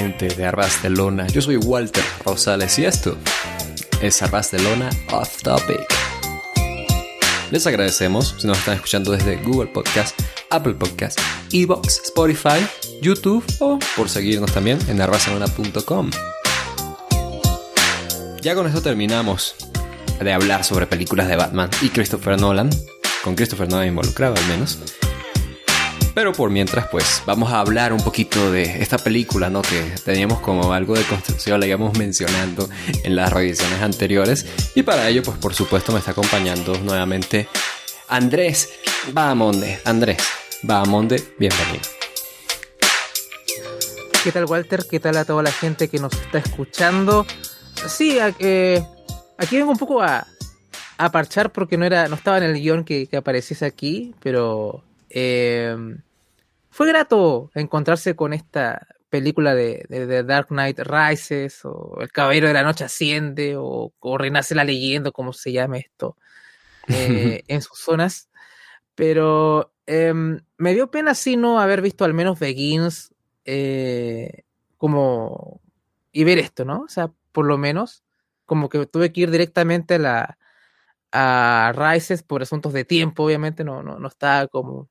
¿Qué tal, gente de Arras de Lona? Yo soy Walter Rosales y esto es Arras de Lona Off Topic. Les agradecemos si nos están escuchando desde Google Podcast, Apple Podcast, Evox, Spotify, YouTube o por seguirnos también en arrasalona.com. Ya con esto terminamos de hablar sobre películas de Batman y Christopher Nolan, con Christopher Nolan involucrado al menos. Pero por mientras, pues vamos a hablar un poquito de esta película, ¿no? Que teníamos como algo de construcción, la íbamos mencionando en las revisiones anteriores. Y para ello, pues por supuesto, me está acompañando nuevamente Andrés Bahamonde. Andrés Bahamonde, bienvenido. ¿Qué tal, Walter? ¿Qué tal a toda la gente que nos está escuchando? Sí, eh, aquí vengo un poco a, a parchar porque no era no estaba en el guion que, que apareciese aquí, pero eh, fue grato encontrarse con esta película de, de, Dark Knight Rises, o El Caballero de la Noche Asciende, o, o Renace la Leyenda, como se llame esto, eh, en sus zonas. Pero em, me dio pena, sí, no haber visto al menos Begins eh, como. y ver esto, ¿no? O sea, por lo menos, como que tuve que ir directamente a la a Rises por asuntos de tiempo, obviamente, no, no, no estaba como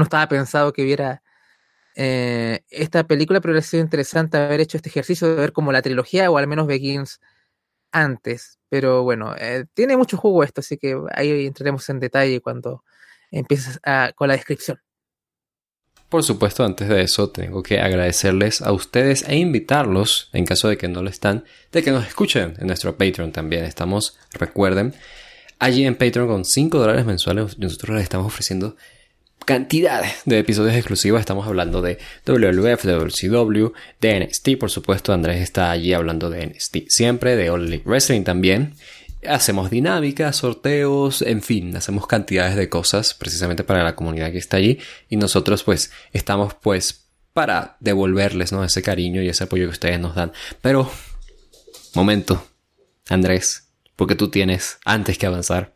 no estaba pensado que viera eh, esta película, pero ha sido interesante haber hecho este ejercicio de ver como la trilogía o al menos Begins antes. Pero bueno, eh, tiene mucho juego esto, así que ahí entraremos en detalle cuando empieces con la descripción. Por supuesto, antes de eso tengo que agradecerles a ustedes e invitarlos, en caso de que no lo están, de que nos escuchen en nuestro Patreon también. Estamos, recuerden, allí en Patreon con 5 dólares mensuales nosotros les estamos ofreciendo cantidad de episodios exclusivos. Estamos hablando de WWF, WCW, de NXT, por supuesto. Andrés está allí hablando de NXT siempre, de Elite Wrestling también. Hacemos dinámicas, sorteos, en fin, hacemos cantidades de cosas precisamente para la comunidad que está allí. Y nosotros pues estamos pues para devolverles ¿no? ese cariño y ese apoyo que ustedes nos dan. Pero, momento, Andrés, porque tú tienes, antes que avanzar,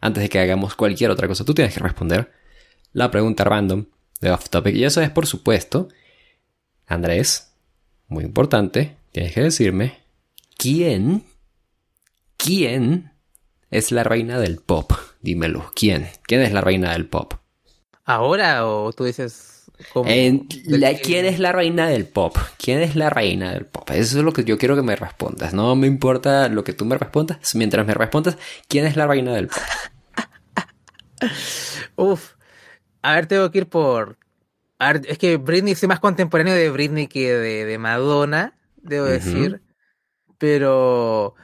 antes de que hagamos cualquier otra cosa, tú tienes que responder la pregunta random de Off Topic. Y eso es, por supuesto, Andrés, muy importante, tienes que decirme, ¿quién, quién es la reina del pop? Dímelo, ¿quién? ¿Quién es la reina del pop? ¿Ahora o tú dices... ¿Quién es la reina del pop? ¿Quién es la reina del pop? Eso es lo que yo quiero que me respondas. No me importa lo que tú me respondas. Mientras me respondas, ¿quién es la reina del pop? Uf, a ver, tengo que ir por. A ver, es que Britney, soy más contemporáneo de Britney que de, Madonna, debo decir. Pero.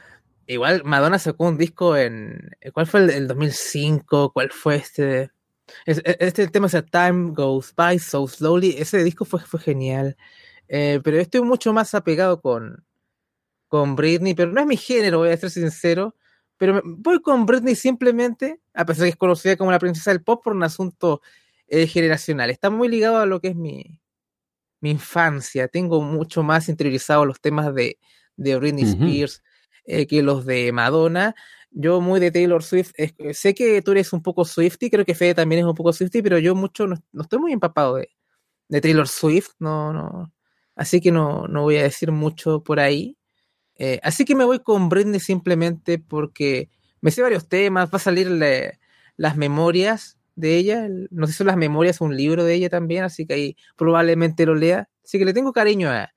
Igual Madonna sacó un disco en. ¿Cuál fue el, 2005? ¿Cuál fue este? E, este tema es Time Goes By So Slowly. Ese disco fue, fue genial. Eh, pero estoy mucho más apegado con, con Britney, pero no es mi género, voy a ser sincero. Pero voy con Britney simplemente, a pesar de que es conocida como la princesa del pop, por un asunto generacional. Está muy ligado a lo que es mi, mi infancia. Tengo mucho más interiorizado los temas de, de Britney Spears eh, que los de Madonna. Yo muy de Taylor Swift. sé que tú eres un poco Swifty, creo que Fede también es un poco Swifty, pero yo mucho no, estoy muy empapado de, de, Taylor Swift. No, no. Así que no, no voy a decir mucho por ahí. Eh, así que me voy con Britney simplemente porque me sé varios temas, va a salir las memorias de ella. No si son las memorias, un libro de ella también, así que ahí probablemente lo lea. Así que le tengo cariño a,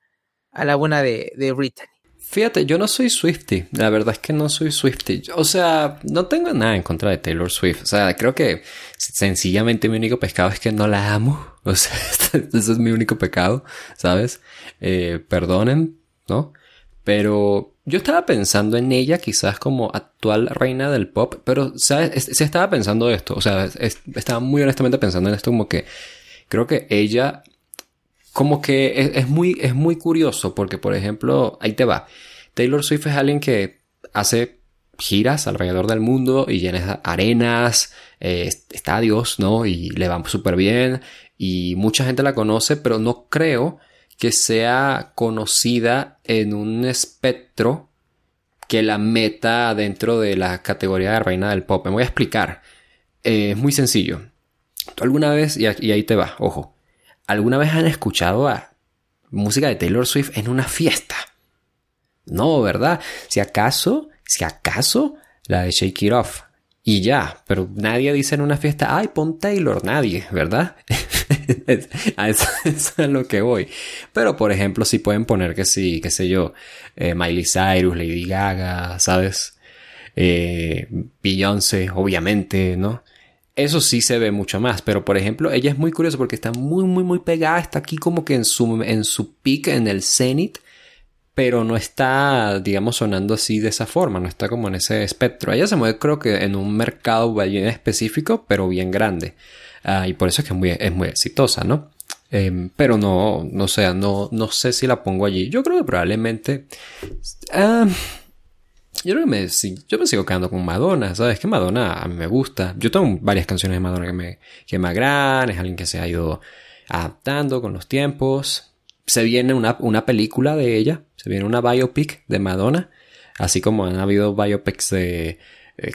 la buena de, de Brittany. Fíjate, yo no soy Swifty. La verdad es que no soy Swifty. O sea, no tengo nada en contra de Taylor Swift. O sea, creo que sencillamente mi único pecado es que no la amo. O sea, ese es mi único pecado, ¿sabes? Eh, perdonen, ¿no? Pero yo estaba pensando en ella quizás como actual reina del pop, pero se estaba pensando esto, o sea, estaba muy honestamente pensando en esto como que creo que ella como que es, muy es muy curioso porque por ejemplo, ahí te va. Taylor Swift es alguien que hace giras alrededor del mundo y llena arenas, eh, estadios, ¿no? Y le va súper bien y mucha gente la conoce, pero no creo que sea conocida en un espectro que la meta dentro de la categoría de reina del pop. Me voy a explicar. Eh, es muy sencillo. ¿Tú alguna vez, y ahí te va, ojo, alguna vez han escuchado a música de Taylor Swift en una fiesta. No, ¿verdad? Si acaso, si acaso, la de Shake It Off. Y ya, pero nadie dice en una fiesta, ay, pon Taylor, nadie, ¿verdad? a eso, es a lo que voy. Pero, por ejemplo, si pueden poner que sí, qué sé yo, eh, Miley Cyrus, Lady Gaga, ¿sabes? Eh, Beyoncé, obviamente, ¿no? Eso sí se ve mucho más, pero por ejemplo, ella es muy curiosa porque está muy, muy, muy pegada, está aquí como que en su, en su en el cenit, pero no está, digamos, sonando así de esa forma, no está como en ese espectro. Ella se mueve creo que en un mercado bien específico, pero bien grande. Ah, y por eso es que es muy, es muy exitosa, ¿no? Em, pero no, no sé, no, no sé si la pongo allí. Yo creo que probablemente... Ah, yo creo que me, yo me sigo quedando con Madonna, ¿sabes? Que Madonna a mí me gusta. Yo tengo varias canciones de Madonna que me, que me agradan, es alguien que se ha ido adaptando con los tiempos. Se viene una, una película de ella, se viene una biopic de Madonna, así como han habido biopics de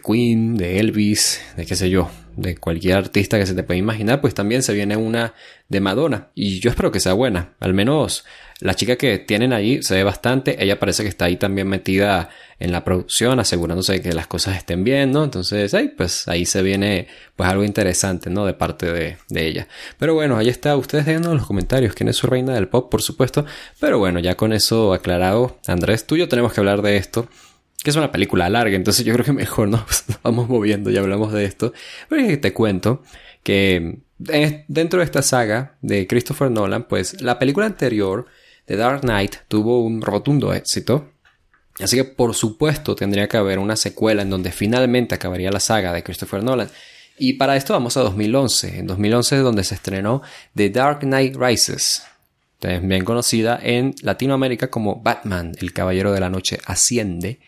Queen, de Elvis, de qué sé yo, de cualquier artista que se te pueda imaginar, pues también se viene una de Madonna. Y yo espero que sea buena. Al menos la chica que tienen ahí se ve bastante. Ella parece que está ahí también metida en la producción, asegurándose de que las cosas estén bien, ¿no? Entonces, ahí, pues ahí se viene pues algo interesante, ¿no? De parte de, de ella. Pero bueno, ahí está. Ustedes déjenos en los comentarios quién es su reina del pop, por supuesto. Pero bueno, ya con eso aclarado, Andrés, tú y yo tenemos que hablar de esto que es una película larga, entonces yo creo que mejor nos vamos moviendo y hablamos de esto. Pero te cuento que dentro de esta saga de Christopher Nolan, pues la película anterior, The Dark Knight, tuvo un rotundo éxito. Así que por supuesto tendría que haber una secuela en donde finalmente acabaría la saga de Christopher Nolan. Y para esto vamos a 2011. En 2011 es donde se estrenó The Dark Knight Rises, también conocida en Latinoamérica como Batman, el Caballero de la Noche Asciende,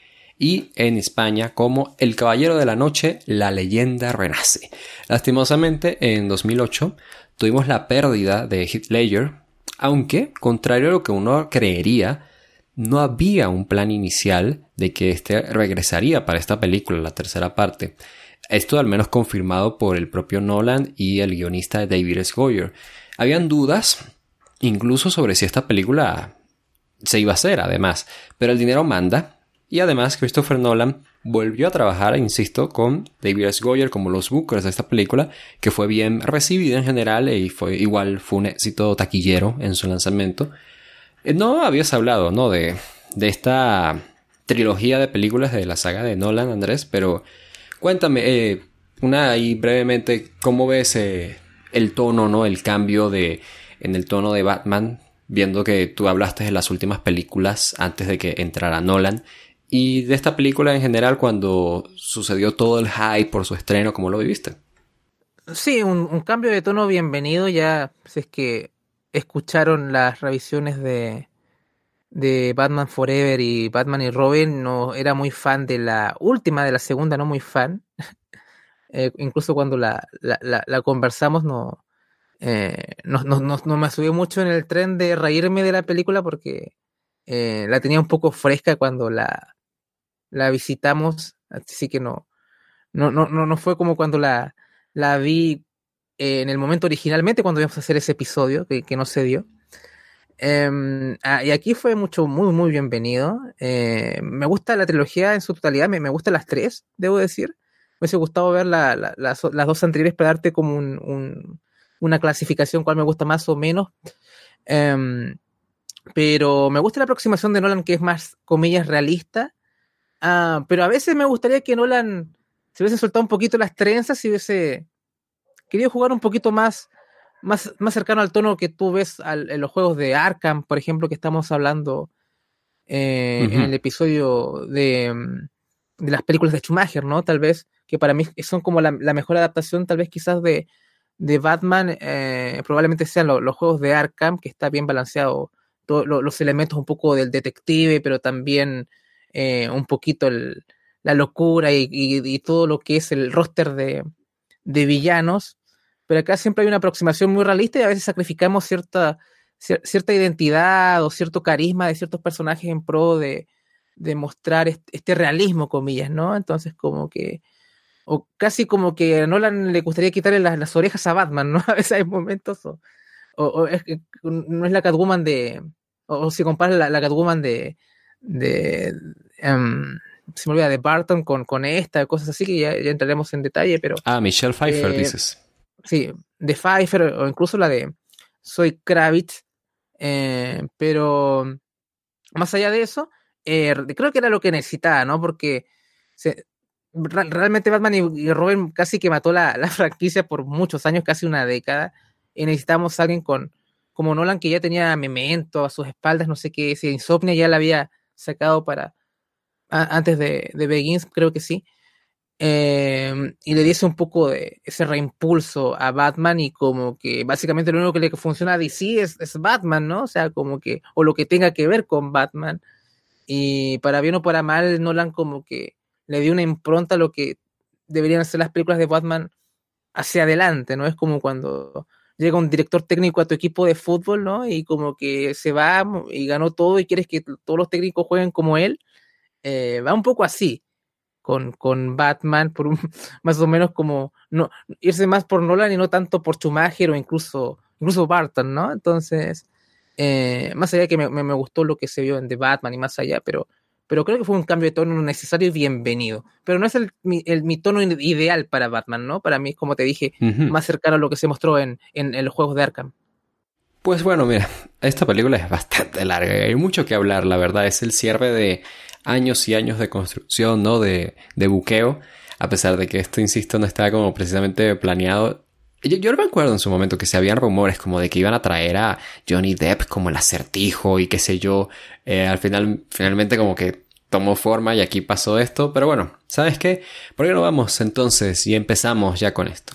y en España como El Caballero de la Noche, la leyenda renace. Lastimosamente, en 2008 tuvimos la pérdida de Heath Ledger, aunque, contrario a lo que uno creería, no había un plan inicial de que éste regresaría para esta película, la tercera parte. Esto al menos confirmado por el propio Nolan y el guionista David S. Goyer. Habían dudas, incluso sobre si esta película se iba a hacer, además, pero el dinero manda y además Christopher Nolan volvió a trabajar, insisto, con David S. Goyer como los bookers de esta película, que fue bien recibida en general y fue igual fue un éxito taquillero en su lanzamiento. Eh, no habías hablado, ¿no? De, de esta trilogía de películas de la saga de Nolan, Andrés, pero cuéntame, eh, una ahí brevemente, ¿cómo ves eh, el tono, ¿no? El cambio de, en el tono de Batman, viendo que tú hablaste de las últimas películas antes de que entrara Nolan y de esta película en general cuando sucedió todo el hype por su estreno, ¿cómo lo viviste? Sí, un, cambio de tono bienvenido, ya si es que escucharon las revisiones de, de Batman Forever y Batman y Robin, no era muy fan de la última, de la segunda, no muy fan. Eh, incluso cuando la, la, conversamos, no, eh, no, no, no, me subió mucho en el tren de reírme de la película porque eh, la tenía un poco fresca cuando la, la visitamos, así que no, no, no, no, fue como cuando la, la vi eh, en el momento originalmente, cuando íbamos a hacer ese episodio, que, no se dio. Em, ah, y aquí fue mucho, muy, muy bienvenido. Eh, me gusta la trilogía en su totalidad, me, me gustan las tres, debo decir. Me hubiese gustado ver las, las, dos anteriores para darte como un, una clasificación, cuál me gusta más o menos. Em, pero me gusta la aproximación de Nolan, que es más, comillas, realista. Ah, pero a veces me gustaría que Nolan se hubiese soltado un poquito las trenzas y hubiese querido jugar un poquito más, más, más cercano al tono que tú ves en los juegos de Arkham, por ejemplo, que estamos hablando eh, en el episodio de, mm, de, las películas de Schumacher, ¿no? Tal vez, que para mí son como la, mejor adaptación, tal vez quizás de, de Batman, eh, probablemente sean los juegos de Arkham, que está bien balanceado, todos los elementos un poco del detective, pero también eh, un poquito la locura y, todo lo que es el roster de, villanos, pero acá siempre hay una aproximación muy realista y a veces sacrificamos cierta, cierta identidad o cierto carisma de ciertos personajes en pro de, mostrar este, realismo, comillas, ¿no? Entonces como que, o casi como que a Nolan le gustaría quitarle las, las orejas a Batman, ¿no? A veces hay momentos, o, es que no es la Catwoman de, o, si comparas la, la, Catwoman de, de um, se me olvida, de Barton con, con esta, cosas así que ya, ya entraremos en detalle, pero... Ah, Michelle Pfeiffer, eh, dices. Sí, de Pfeiffer o incluso la de Soy Kravitz, eh, pero más allá de eso, eh, creo que era lo que necesitaba, ¿no? Porque se, realmente Batman y, Robin casi que mató la, la, franquicia por muchos años, casi una década, y necesitamos a alguien con, como Nolan que ya tenía Memento a sus espaldas, no sé qué, si Insomnia ya la había sacado para antes de, de Begins, creo que sí. Eh, y le diese un poco de ese reimpulso a Batman y como que básicamente lo único que le funciona a DC es, es, Batman, ¿no? O sea, como que, o lo que tenga que ver con Batman. Y para bien o para mal, Nolan como que le dio una impronta a lo que deberían ser las películas de Batman hacia adelante, ¿no? Es como cuando llega un director técnico a tu equipo de fútbol, ¿no? Y como que se va y ganó todo y quieres que todos los técnicos jueguen como él. Eh, va un poco así con, con Batman, por más o menos como no irse más por Nolan y no tanto por Schumacher o incluso, incluso Barton, ¿no? Entonces, eh, más allá de que me, me, gustó lo que se vio en The Batman y más allá, pero, pero creo que fue un cambio de tono necesario y bienvenido. Pero no es el, mi, el, mi tono ideal para Batman, ¿no? Para mí, como te dije, más cercano a lo que se mostró en, en, en los juegos de Arkham. Pues bueno, mira, esta película es bastante larga y hay mucho que hablar, la verdad. Es el cierre de años y años de construcción, ¿no? De, de buqueo, a pesar de que esto, insisto, no estaba como precisamente planeado. Yo, me acuerdo en su momento que se habían rumores como de que iban a traer a Johnny Depp como el acertijo y qué sé yo. Eh, al final, finalmente como que tomó forma y aquí pasó esto. Pero bueno, ¿sabes qué? ¿Por qué no vamos entonces y empezamos ya con esto?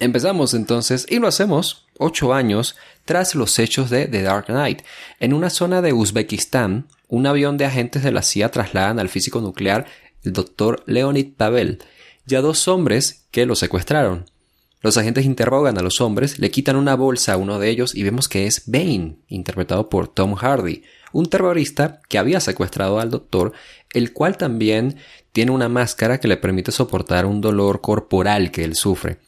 Empezamos entonces y lo hacemos ocho años tras los hechos de The Dark Knight. En una zona de Uzbekistán, un avión de agentes de la CIA trasladan al físico nuclear el doctor Leonid Pavel y a dos hombres que lo secuestraron. Los agentes interrogan a los hombres, le quitan una bolsa a uno de ellos y vemos que es Bane, interpretado por Tom Hardy, un terrorista que había secuestrado al doctor, el cual también tiene una máscara que le permite soportar un dolor corporal que él sufre.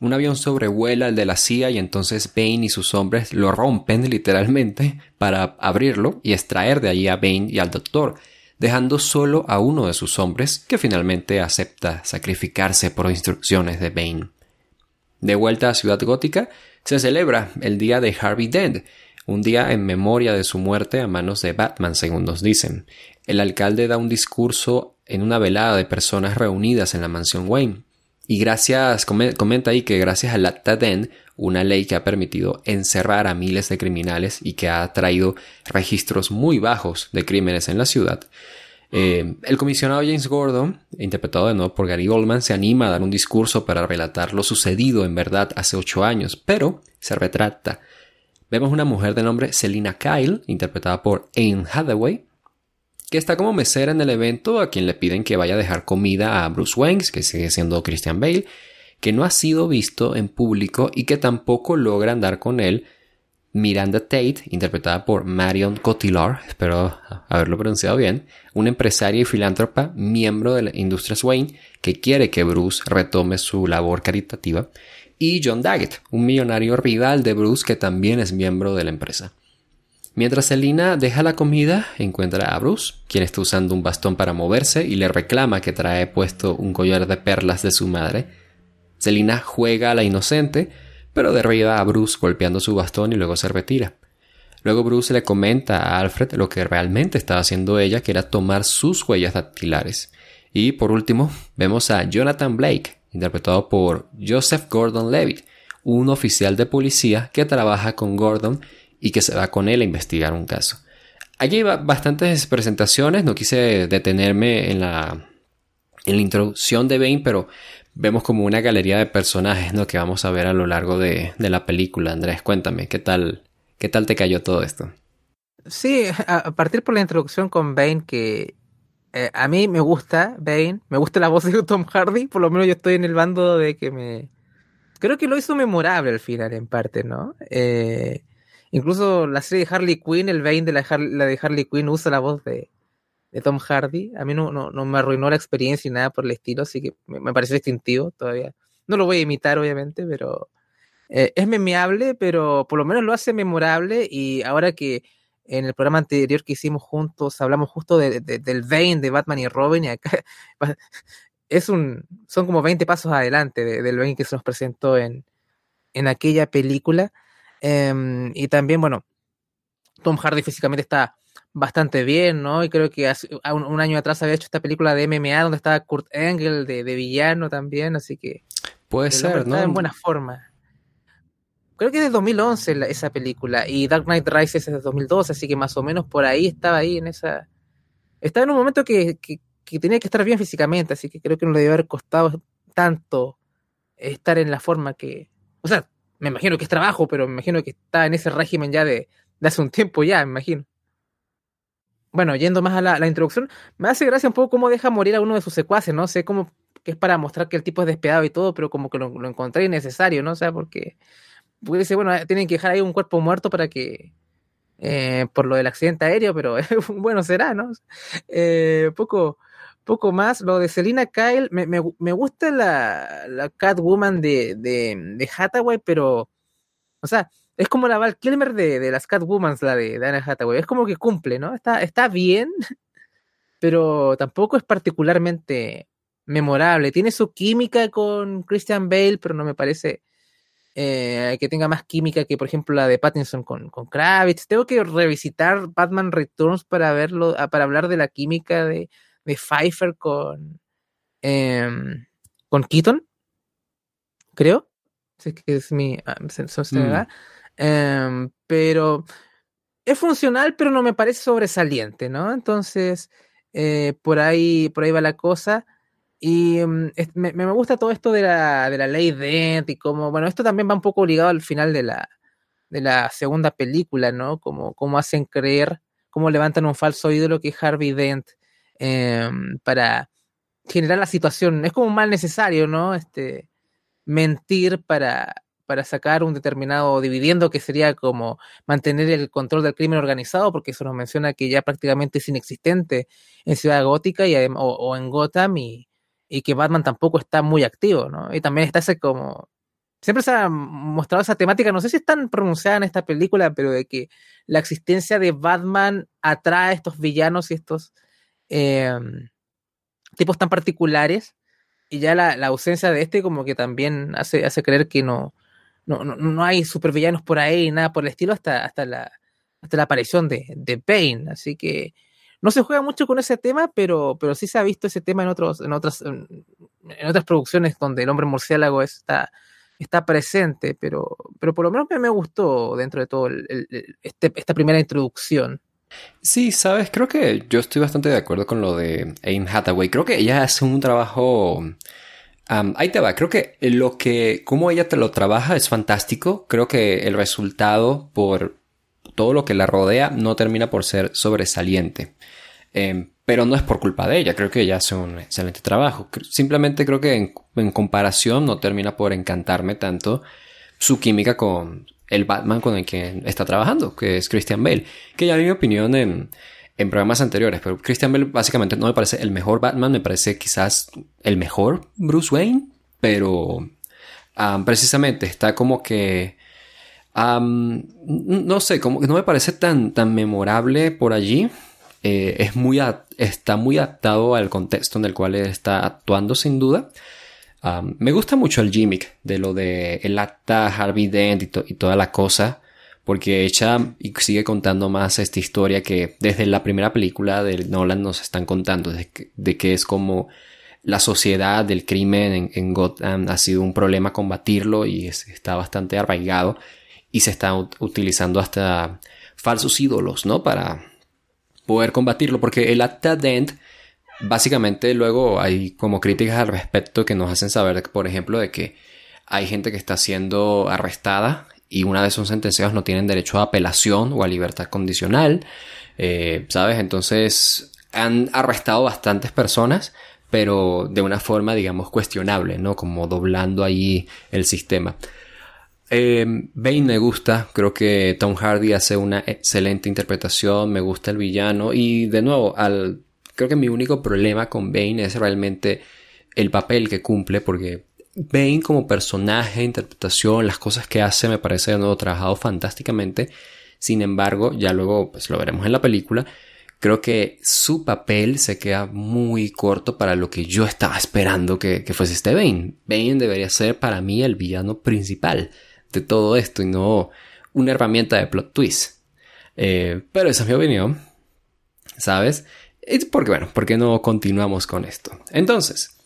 Un avión sobrevuela el de la CIA y entonces Bane y sus hombres lo rompen literalmente para abrirlo y extraer de allí a Bane y al doctor, dejando solo a uno de sus hombres que finalmente acepta sacrificarse por instrucciones de Bane. De vuelta a Ciudad Gótica, se celebra el día de Harvey Dent, un día en memoria de su muerte a manos de Batman, según nos dicen. El alcalde da un discurso en una velada de personas reunidas en la mansión Wayne. Y gracias, comenta ahí que gracias al Acta Den, una ley que ha permitido encerrar a miles de criminales y que ha traído registros muy bajos de crímenes en la ciudad, eh, el comisionado James Gordon, interpretado de nuevo por Gary Goldman, se anima a dar un discurso para relatar lo sucedido en verdad hace ocho años, pero se retracta. Vemos una mujer de nombre Selina Kyle, interpretada por Anne Hathaway, que está como mesera en el evento, a quien le piden que vaya a dejar comida a Bruce Wayne, que sigue siendo Christian Bale, que no ha sido visto en público y que tampoco logra andar con él Miranda Tate, interpretada por Marion Cotillard, espero haberlo pronunciado bien, una empresaria y filántropa, miembro de la industria Wayne, que quiere que Bruce retome su labor caritativa, y John Daggett, un millonario rival de Bruce que también es miembro de la empresa. Mientras Selina deja la comida, encuentra a Bruce, quien está usando un bastón para moverse y le reclama que trae puesto un collar de perlas de su madre. Selina juega a la inocente, pero derriba a Bruce golpeando su bastón y luego se retira. Luego Bruce le comenta a Alfred lo que realmente estaba haciendo ella, que era tomar sus huellas dactilares. Y por último, vemos a Jonathan Blake, interpretado por Joseph Gordon Levitt, un oficial de policía que trabaja con Gordon y que se va con él a investigar un caso. Aquí hay bastantes presentaciones, no quise detenerme en la, en la introducción de Bane, pero vemos como una galería de personajes ¿no? que vamos a ver a lo largo de, de la película. Andrés, cuéntame, ¿qué tal, ¿qué tal te cayó todo esto? Sí, a partir por la introducción con Bane, que eh, a mí me gusta Bane, me gusta la voz de Tom Hardy, por lo menos yo estoy en el bando de que me... Creo que lo hizo memorable al final, en parte, ¿no? Eh, Incluso la serie de Harley Quinn, el Bane de la, la de Harley Quinn usa la voz de, de Tom Hardy. A mí no, no, no, me arruinó la experiencia y nada por el estilo, así que me, me pareció distintivo todavía. No lo voy a imitar, obviamente, pero eh, es memeable, pero por lo menos lo hace memorable y ahora que en el programa anterior que hicimos juntos, hablamos justo de, del Bane de Batman y Robin, y acá es un, son como 20 pasos adelante del Bane que se nos presentó en, en aquella película. Em, y también, bueno, Tom Hardy físicamente está bastante bien, ¿no? Y creo que hace, un, año atrás había hecho esta película de MMA donde estaba Kurt Angle de, villano también, así que... Puede ser, ¿no? Está en buena forma. Creo que es de 2011 esa película y Dark Knight Rises es de 2012, así que más o menos por ahí estaba ahí en esa... Estaba en un momento que, que, tenía que estar bien físicamente, así que creo que no le debe haber costado tanto estar en la forma que... O sea, me imagino que es trabajo, pero me imagino que está en ese régimen ya de, de hace un tiempo ya, me imagino bueno, yendo más a la, introducción, me hace gracia un poco cómo deja morir a uno de sus secuaces, ¿no? Sé cómo que es para mostrar que el tipo es despiadado y todo, pero como que lo, encontré innecesario, ¿no? O sea, porque, porque dice, bueno, tienen que dejar ahí un cuerpo muerto para que, eh, por lo del accidente aéreo, pero bueno, será, ¿no? Eh, poco, poco más. Lo de Selina Kyle, me, me, me gusta la, la Catwoman de, de, de Hathaway, pero, o sea, es como la Val Kilmer de, de las Catwoman, la de, de Anne Hathaway. Es como que cumple, ¿no? Está, está bien, pero tampoco es particularmente memorable. Tiene su química con Christian Bale, pero no me parece eh, que tenga más química que, por ejemplo, la de Pattinson con, con Kravitz. Tengo que revisitar Batman Returns para verlo, ah, para hablar de la química de, de Pfeiffer con, em, con Keaton, creo. Que es mi. Ah, Em, pero es funcional, pero no me parece sobresaliente, ¿no? Entonces, eh, por, ahí, por ahí va la cosa. Y em, me, me, gusta todo esto de la, de la ley Dent y como, bueno, esto también va un poco ligado al final de la, de la segunda película, ¿no? Como, como hacen creer, cómo levantan un falso ídolo que es Harvey Dent em, para generar la situación. Es como mal necesario, ¿no? Este, mentir para, para sacar un determinado dividendo que sería como mantener el control del crimen organizado, porque eso nos menciona que ya prácticamente es inexistente en Ciudad Gótica y, o, en Gotham y, que Batman tampoco está muy activo, ¿no? Y también está ese como... Siempre se ha mostrado esa temática, no sé si es tan pronunciada en esta película, pero de que la existencia de Batman atrae a estos villanos y estos em, tipos tan particulares y ya la, la, ausencia de este como que también hace, hace creer que no, no, no, no hay supervillanos por ahí, nada por el estilo, hasta, hasta, la, hasta la aparición de, de Bane. Así que no se juega mucho con ese tema, pero, pero sí se ha visto ese tema en, otros, en, otras, en, otras producciones donde el hombre murciélago está, está presente, pero, pero por lo menos me, gustó dentro de todo este, esta primera introducción. Sí, sabes, creo que yo estoy bastante de acuerdo con lo de Anne Hathaway. Creo que ella hace un trabajo ahí te va, creo que lo que, cómo ella te lo trabaja es fantástico. Creo que el resultado por todo lo que la rodea no termina por ser sobresaliente. Em, pero no es por culpa de ella, creo que ella hace un excelente trabajo. Simplemente creo que en, comparación no termina por encantarme tanto su química con el Batman con el que está trabajando, que es Christian Bale. Que ya en mi opinión en en programas anteriores, pero Christian Bale básicamente no me parece el mejor Batman, me parece quizás el mejor Bruce Wayne, pero precisamente está como que... no sé, como que no me parece tan, tan memorable por allí. Eh, es muy está muy adaptado al contexto en el cual está actuando sin duda. me gusta mucho el gimmick de lo de el acta Harvey Dent y toda la cosa porque echa y sigue contando más esta historia que desde la primera película de Nolan nos están contando, de que, es como la sociedad del crimen en, Gotham ha sido un problema combatirlo y está bastante arraigado y se está utilizando hasta falsos ídolos, ¿no? Para poder combatirlo, porque el acta Dent básicamente luego hay como críticas al respecto que nos hacen saber, por ejemplo, de que hay gente que está siendo arrestada y una vez son sentenciados no tienen derecho a apelación o a libertad condicional, eh, ¿sabes? Entonces han arrestado bastantes personas, pero de una forma, digamos, cuestionable, ¿no? Como doblando ahí el sistema. Eh, Bane me gusta, creo que Tom Hardy hace una excelente interpretación, me gusta el villano y de nuevo, al, creo que mi único problema con Bane es realmente el papel que cumple porque Bane como personaje, interpretación, las cosas que hace, me parece de nuevo trabajado fantásticamente. Sin embargo, ya luego pues lo veremos en la película, creo que su papel se queda muy corto para lo que yo estaba esperando que, fuese este Bane. Bane debería ser para mí el villano principal de todo esto y no una herramienta de plot twist. Eh, pero esa es mi opinión, ¿sabes? Es porque, bueno, ¿por qué no continuamos con esto? Entonces,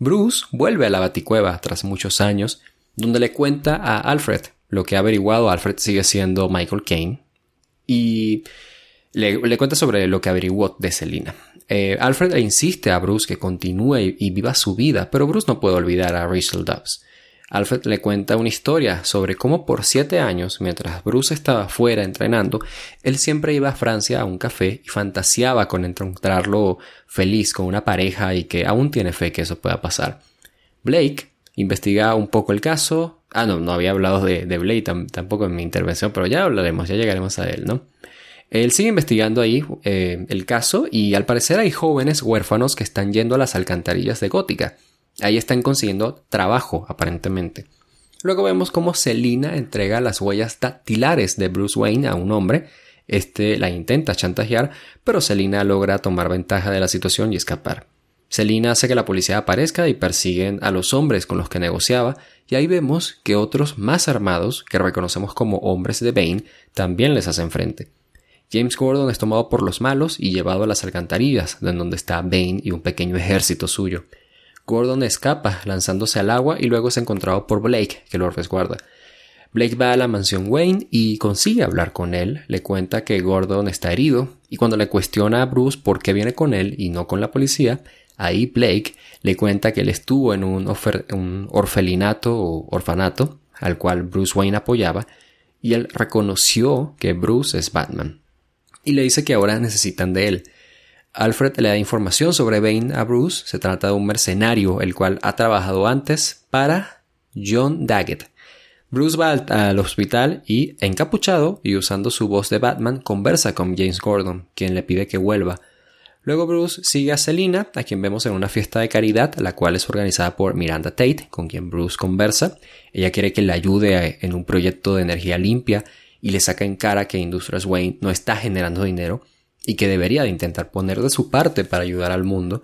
Bruce vuelve a la baticueva tras muchos años, donde le cuenta a Alfred lo que ha averiguado. Alfred sigue siendo Michael Kane. Y le, cuenta sobre lo que averiguó de Selina. Eh, Alfred le insiste a Bruce que continúe y, viva su vida, pero Bruce no puede olvidar a Rachel Dobbs. Alfred le cuenta una historia sobre cómo por siete años, mientras Bruce estaba fuera entrenando, él siempre iba a Francia a un café y fantaseaba con encontrarlo feliz con una pareja y que aún tiene fe que eso pueda pasar. Blake investiga un poco el caso. Ah, no, no había hablado de, Blake tampoco en mi intervención, pero ya hablaremos, ya llegaremos a él, ¿no? Él sigue investigando ahí eh, el caso y al parecer hay jóvenes huérfanos que están yendo a las alcantarillas de Gótica. Ahí están consiguiendo trabajo, aparentemente. Luego vemos cómo Selina entrega las huellas dactilares de Bruce Wayne a un hombre. Este la intenta chantajear, pero Selina logra tomar ventaja de la situación y escapar. Selina hace que la policía aparezca y persiguen a los hombres con los que negociaba, y ahí vemos que otros más armados, que reconocemos como hombres de Bane, también les hacen frente. James Gordon es tomado por los malos y llevado a las alcantarillas, donde está Bane y un pequeño ejército suyo. Gordon escapa lanzándose al agua y luego es encontrado por Blake, que lo resguarda. Blake va a la mansión Wayne y consigue hablar con él, le cuenta que Gordon está herido y cuando le cuestiona a Bruce por qué viene con él y no con la policía, ahí Blake le cuenta que él estuvo en un, orfelinato o orfanato al cual Bruce Wayne apoyaba y él reconoció que Bruce es Batman y le dice que ahora necesitan de él. Alfred le da información sobre Bane a Bruce. Se trata de un mercenario, el cual ha trabajado antes para John Daggett. Bruce va al, hospital y, encapuchado y usando su voz de Batman, conversa con James Gordon, quien le pide que vuelva. Luego Bruce sigue a Selina, a quien vemos en una fiesta de caridad, la cual es organizada por Miranda Tate, con quien Bruce conversa. Ella quiere que le ayude en un proyecto de energía limpia y le saca en cara que Industrias Wayne no está generando dinero y que debería de intentar poner de su parte para ayudar al mundo.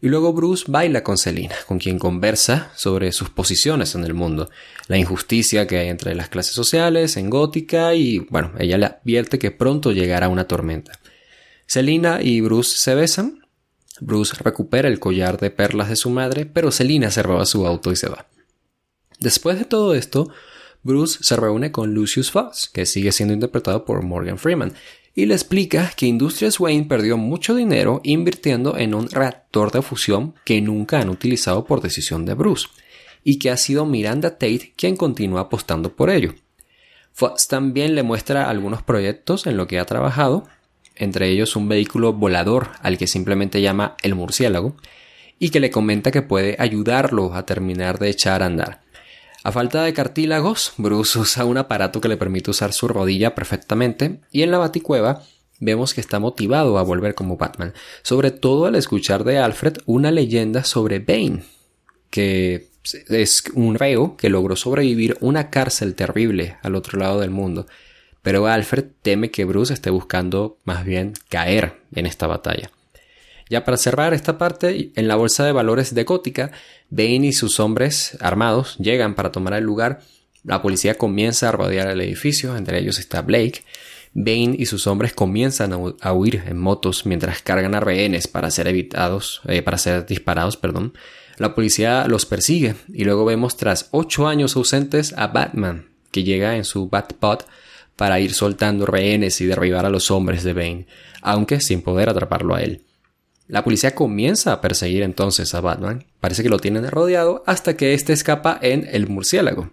Y luego Bruce baila con Selina, con quien conversa sobre sus posiciones en el mundo, la injusticia que hay entre las clases sociales en Gótica y, bueno, ella le advierte que pronto llegará una tormenta. Selina y Bruce se besan. Bruce recupera el collar de perlas de su madre, pero Selina se roba su auto y se va. Después de todo esto, Bruce se reúne con Lucius Fox, que sigue siendo interpretado por Morgan Freeman, y le explica que Industrias Wayne perdió mucho dinero invirtiendo en un reactor de fusión que nunca han utilizado por decisión de Bruce, y que ha sido Miranda Tate quien continúa apostando por ello. Fox también le muestra algunos proyectos en los que ha trabajado, entre ellos un vehículo volador al que simplemente llama el murciélago, y que le comenta que puede ayudarlo a terminar de echar a andar. A falta de cartílagos, Bruce usa un aparato que le permite usar su rodilla perfectamente y en la baticueva vemos que está motivado a volver como Batman, sobre todo al escuchar de Alfred una leyenda sobre Bane, que es un reo que logró sobrevivir una cárcel terrible al otro lado del mundo, pero Alfred teme que Bruce esté buscando más bien caer en esta batalla. Ya para cerrar esta parte, en la bolsa de valores de Gótica, Bane y sus hombres armados llegan para tomar el lugar. La policía comienza a rodear el edificio, entre ellos está Blake. Bane y sus hombres comienzan a huir en motos mientras cargan a rehenes para ser evitados, eh, para ser disparados, perdón. La policía los persigue y luego vemos tras ocho años ausentes a Batman, que llega en su Batpod para ir soltando rehenes y derribar a los hombres de Bane, aunque sin poder atraparlo a él. La policía comienza a perseguir entonces a Batman. Parece que lo tienen rodeado hasta que éste escapa en el murciélago.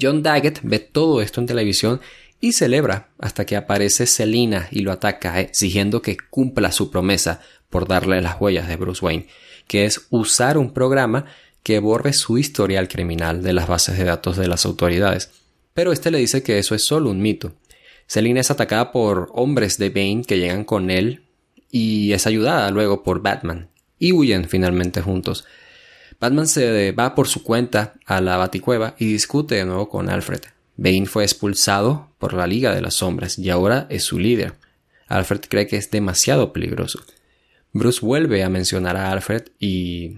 John Daggett ve todo esto en televisión y celebra hasta que aparece Selina y lo ataca exigiendo que cumpla su promesa por darle las huellas de Bruce Wayne, que es usar un programa que borre su historial criminal de las bases de datos de las autoridades. Pero este le dice que eso es solo un mito. Selina es atacada por hombres de Bane que llegan con él y es ayudada luego por Batman y huyen finalmente juntos. Batman se va por su cuenta a la Baticueva y discute de nuevo con Alfred. Bane fue expulsado por la Liga de las Sombras y ahora es su líder. Alfred cree que es demasiado peligroso. Bruce vuelve a mencionar a Alfred y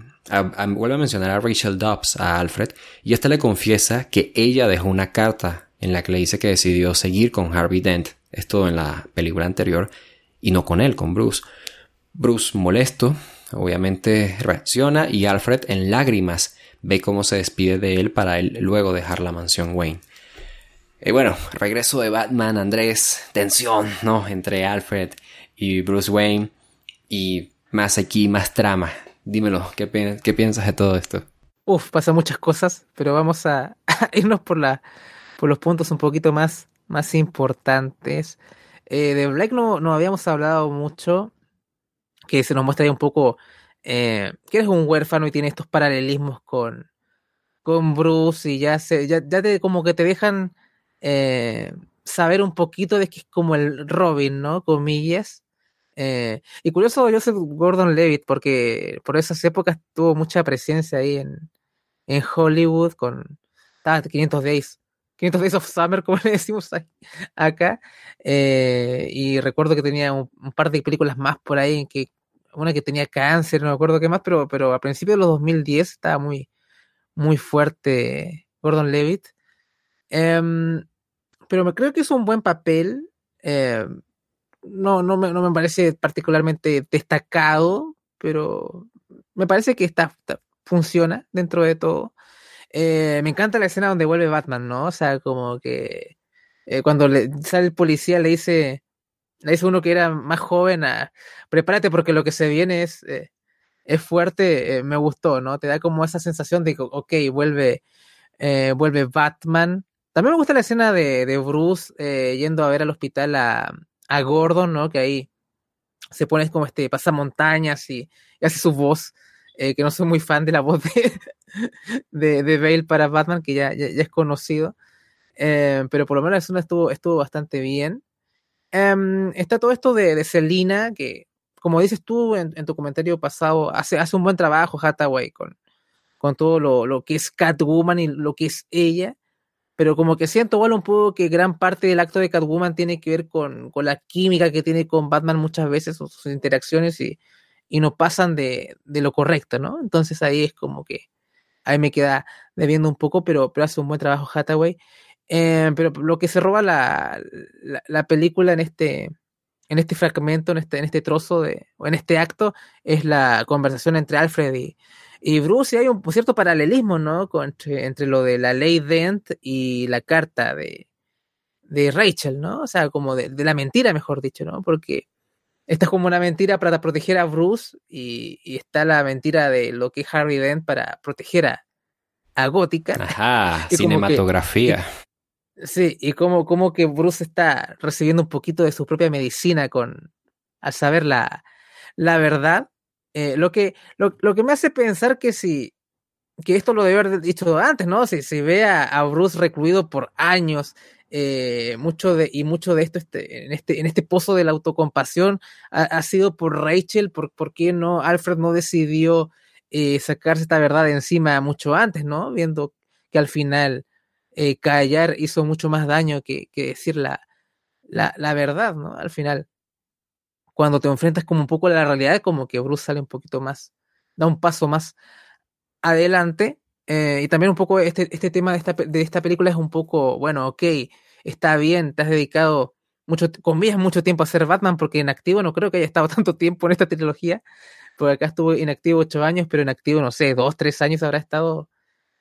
vuelve a mencionar a Rachel Dobbs a Alfred y ésta le confiesa que ella dejó una carta en la que le dice que decidió seguir con Harvey Dent, esto en la película anterior, y no con él, con Bruce. Bruce molesto, obviamente reacciona y Alfred en lágrimas ve cómo se despide de él para luego dejar la mansión Wayne. Y bueno, regreso de Batman, Andrés, tensión, ¿no? Entre Alfred y Bruce Wayne y más aquí, más trama. Dímelo, ¿qué, piensas de todo esto? Uf, pasan muchas cosas, pero vamos a, irnos por, por los puntos un poquito más, más importantes. Eh, de Black no, no habíamos hablado mucho, que se nos muestra ahí un poco eh, que eres un huérfano y tiene estos paralelismos con, con Bruce y ya, se, ya, ya te, como que te dejan eh, saber un poquito de que es como el Robin, ¿no? Comillas. Y curioso Joseph Gordon Levitt, porque por esas épocas tuvo mucha presencia ahí en, en Hollywood con 500 Days. 500 Days of Summer, como le decimos acá. Eh, y recuerdo que tenía un, par de películas más por ahí, en que una que tenía cáncer, no me acuerdo qué más, pero, pero a principios de los 2010 estaba muy, muy fuerte Gordon Levitt. Em, pero me creo que es un buen papel. Eh, no, no, me, no me parece particularmente destacado, pero me parece que está, funciona dentro de todo. Eh, me encanta la escena donde vuelve Batman, ¿no? O sea, como que eh, cuando le, sale el policía le dice, le dice uno que era más joven, a, prepárate porque lo que se viene es, es fuerte, me gustó, ¿no? Te da como esa sensación de que, ok, vuelve, vuelve Batman, también me gusta la escena de, Bruce eh, yendo a ver al hospital a, Gordon, ¿no? Que ahí se pone como este, pasa montañas y, hace su voz, eh, que no soy muy fan de la voz de, de, Bale para Batman, que ya, ya, es conocido. Eh, pero por lo menos escena estuvo, estuvo bastante bien. Em, está todo esto de, de Selina, que como dices tú en, tu comentario pasado, hace, hace un buen trabajo Hathaway con, con todo lo, lo que es Catwoman y lo que es ella pero como que siento igual un poco que gran parte del acto de Catwoman tiene que ver con, la química que tiene con Batman muchas veces, sus interacciones y, no pasan de, lo correcto, ¿no? Entonces ahí es como que ahí me queda debiendo un poco, pero, pero hace un buen trabajo Hathaway. Eh, pero lo que se roba la, película en este, en este fragmento, en este, en este trozo de, o en este acto, es la conversación entre Alfred y, y Bruce, hay un cierto paralelismo, ¿no? entre, lo de la ley Dent y la carta de, de Rachel, ¿no? O sea, como de, la mentira, mejor dicho, ¿no? Porque esta es como una mentira para proteger a Bruce y, está la mentira de lo que es Harry Dent para proteger a, a Gótica. Ajá, cinematografía. sí, y como, como que Bruce está recibiendo un poquito de su propia medicina con al saber la, la verdad eh, lo, que, lo, que me hace pensar que si que esto lo debe haber dicho antes, ¿no? Si se ve a, Bruce recluido por años, eh, mucho de, y mucho de esto este, en, este, en este pozo de la autocompasión ha, sido por Rachel, por, por qué no, Alfred no decidió eh, sacarse esta verdad encima mucho antes, ¿no? Viendo que al final callar hizo mucho más daño que, que decir la, la, la verdad, ¿no? Al final cuando te enfrentas como un poco a la realidad, como que Bruce sale un poquito más, da un paso más adelante. Eh, y también un poco este, este tema de esta, de esta película es un poco, bueno, ok, está bien, te has dedicado mucho, comillas, mucho tiempo a ser Batman, porque en activo no creo que haya estado tanto tiempo en esta trilogía, porque acá estuvo inactivo ocho años, pero en activo, no sé, dos, tres años habrá estado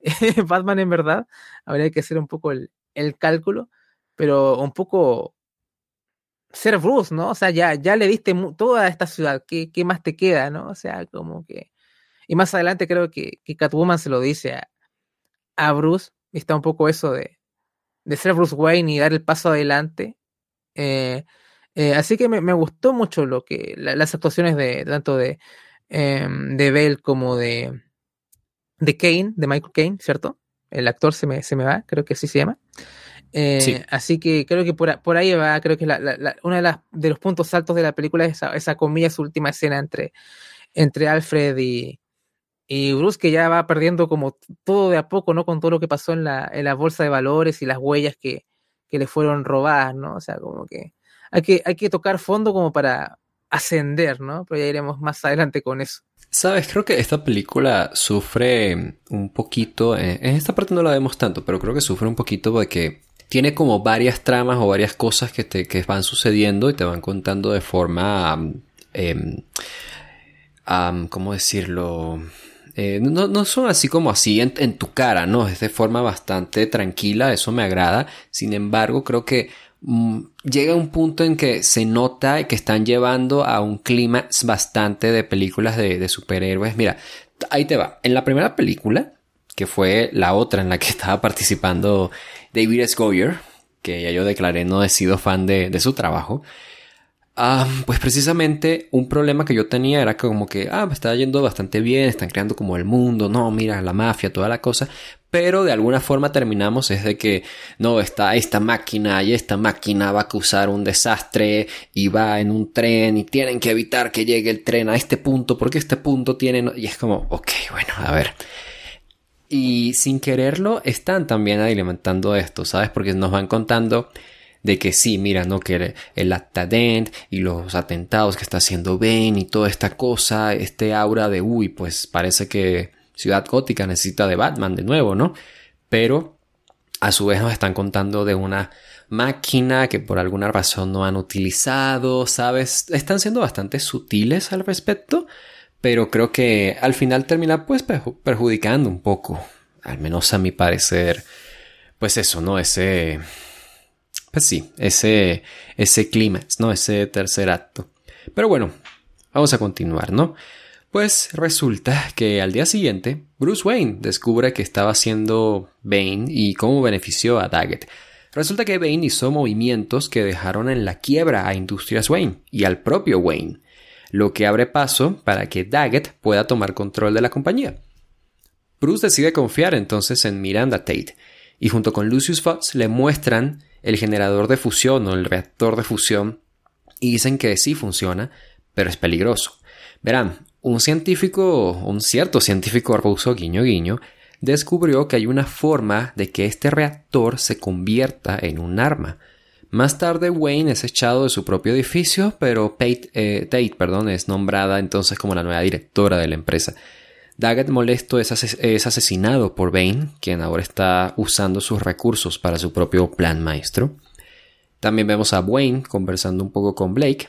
Batman en verdad. Habría que hacer un poco el, el cálculo, pero un poco ser Bruce, ¿no? O sea, ya, ya le diste toda esta ciudad, ¿qué, ¿qué, más te queda, no? O sea, como que... Y más adelante creo que, que Catwoman se lo dice a, a Bruce, y está un poco eso de, de ser Bruce Wayne y dar el paso adelante. Eh, eh, así que me, me, gustó mucho lo que las actuaciones de tanto de, em, de Bell como de, de Kane, de Michael Kane, ¿cierto? El actor se me, se me va, creo que así se llama. Eh, así que creo que por, por ahí va, creo que la, la, uno de, las, de los puntos altos de la película es esa, esa comillas última escena entre, entre Alfred y, Y Bruce que ya va perdiendo como todo de a poco, ¿no? Con todo lo que pasó en la, en la bolsa de valores y las huellas que, que le fueron robadas, ¿no? O sea, como que hay que, hay que tocar fondo como para ascender, ¿no? Pero ya iremos más adelante con eso. Sabes, creo que esta película sufre un poquito, eh, en esta parte no la vemos tanto, pero creo que sufre un poquito porque tiene como varias tramas o varias cosas que, te, que van sucediendo y te van contando de forma, eh, ¿cómo decirlo? Eh, no, no, son así como así en, tu cara, ¿no? Es de forma bastante tranquila, eso me agrada. Sin embargo, creo que Mm, llega un punto en que se nota que están llevando a un clímax bastante de películas de, superhéroes. Mira, ahí te va. En la primera película, que fue la otra en la que estaba participando David S. Que ya yo declaré no he sido fan de su trabajo. Ah, pues precisamente un problema que yo tenía era como que, ah, me está yendo bastante bien, están creando como el mundo, no, mira, la mafia, toda la cosa, pero de alguna forma terminamos es de que, no, está esta máquina y esta máquina va a causar un desastre y va en un tren y tienen que evitar que llegue el tren a este punto porque este punto tiene, y es como, ok, bueno, a ver. Y sin quererlo están también alimentando esto, ¿sabes? Porque nos van contando de que sí, mira, ¿no? Que el Actadent y los atentados que está haciendo Ben y toda esta cosa, este aura de, uy, pues parece que Ciudad Gótica necesita de Batman de nuevo, ¿no? Pero a su vez nos están contando de una máquina que por alguna razón no han utilizado, ¿sabes? Están siendo bastante sutiles al respecto, pero creo que al final termina pues perjudicando un poco, al menos a mi parecer, pues eso, ¿no? Ese pues sí, ese, ese clímax, ¿no? Ese tercer acto. Pero bueno, vamos a continuar, ¿no? Pues resulta que al día siguiente, Bruce Wayne descubre que estaba haciendo Bane y cómo benefició a Daggett. Resulta que Bane hizo movimientos que dejaron en la quiebra a Industrias Wayne y al propio Wayne, lo que abre paso para que Daggett pueda tomar control de la compañía. Bruce decide confiar entonces en Miranda Tate y junto con Lucius Fox le muestran el generador de fusión o el reactor de fusión y dicen que sí funciona, pero es peligroso. Verán, un científico, un cierto científico ruso, guiño guiño, descubrió que hay una forma de que este reactor se convierta en un arma. Más tarde Wayne es echado de su propio edificio, pero eh, Tate perdón, es nombrada entonces como la nueva directora de la empresa. Daggett molesto es, asesinado por Bane, quien ahora está usando sus recursos para su propio plan maestro. También vemos a Wayne conversando un poco con Blake,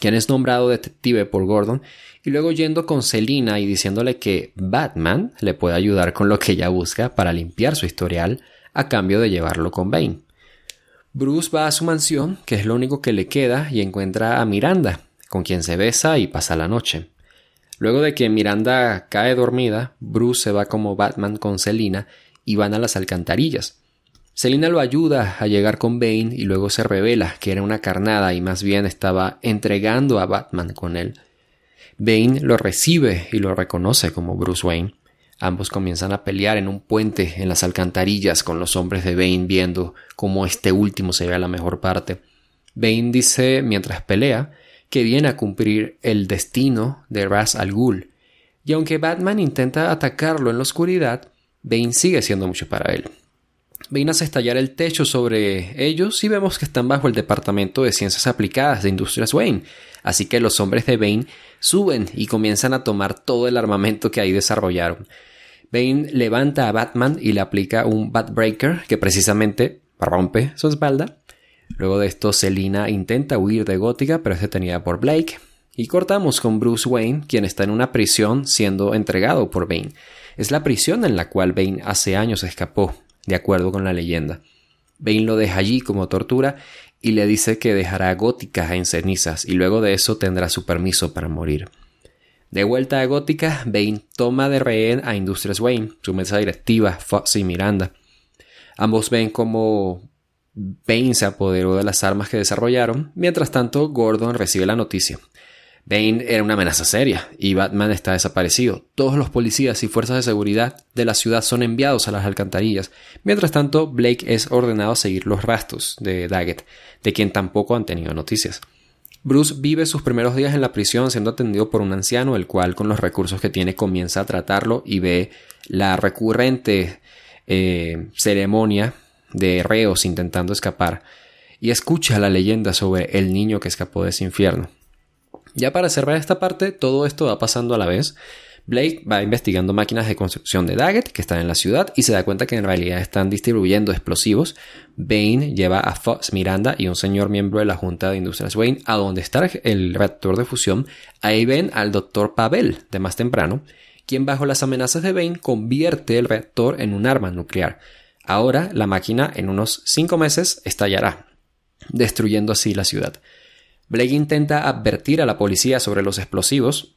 quien es nombrado detective por Gordon, y luego yendo con Selina y diciéndole que Batman le puede ayudar con lo que ella busca para limpiar su historial a cambio de llevarlo con Bane. Bruce va a su mansión, que es lo único que le queda, y encuentra a Miranda, con quien se besa y pasa la noche. Luego de que Miranda cae dormida, Bruce se va como Batman con Selina y van a las alcantarillas. Selina lo ayuda a llegar con Bane y luego se revela que era una carnada y más bien estaba entregando a Batman con él. Bane lo recibe y lo reconoce como Bruce Wayne. Ambos comienzan a pelear en un puente en las alcantarillas con los hombres de Bane viendo cómo este último se ve a la mejor parte. Bane dice mientras pelea que viene a cumplir el destino de Ras al Ghul. Y aunque Batman intenta atacarlo en la oscuridad, Bane sigue siendo mucho para él. Bane hace estallar el techo sobre ellos y vemos que están bajo el Departamento de Ciencias Aplicadas de Industrias Wayne, así que los hombres de Bane suben y comienzan a tomar todo el armamento que ahí desarrollaron. Bane levanta a Batman y le aplica un Batbreaker que precisamente rompe su espalda Luego de esto, Selina intenta huir de Gótica, pero es detenida por Blake. Y cortamos con Bruce Wayne, quien está en una prisión siendo entregado por Bane. Es la prisión en la cual Bane hace años escapó, de acuerdo con la leyenda. Bane lo deja allí como tortura y le dice que dejará Gótica en cenizas y luego de eso tendrá su permiso para morir. De vuelta a Gótica, Bane toma de rehén a Industrias Wayne, su mesa directiva, Fox y Miranda. Ambos ven como Bane se apoderó de las armas que desarrollaron, mientras tanto Gordon recibe la noticia. Bane era una amenaza seria y Batman está desaparecido. Todos los policías y fuerzas de seguridad de la ciudad son enviados a las alcantarillas. Mientras tanto, Blake es ordenado a seguir los rastros de Daggett, de quien tampoco han tenido noticias. Bruce vive sus primeros días en la prisión siendo atendido por un anciano, el cual con los recursos que tiene comienza a tratarlo y ve la recurrente eh, ceremonia de reos intentando escapar y escucha la leyenda sobre el niño que escapó de ese infierno. Ya para cerrar esta parte, todo esto va pasando a la vez. Blake va investigando máquinas de construcción de Daggett que están en la ciudad y se da cuenta que en realidad están distribuyendo explosivos. Bane lleva a Fox Miranda y un señor miembro de la Junta de Industrias Wayne a donde está el reactor de fusión. Ahí ven al Dr. Pavel de más temprano, quien bajo las amenazas de Bane convierte el reactor en un arma nuclear. Ahora la máquina en unos 5 meses estallará, destruyendo así la ciudad. Blake intenta advertir a la policía sobre los explosivos,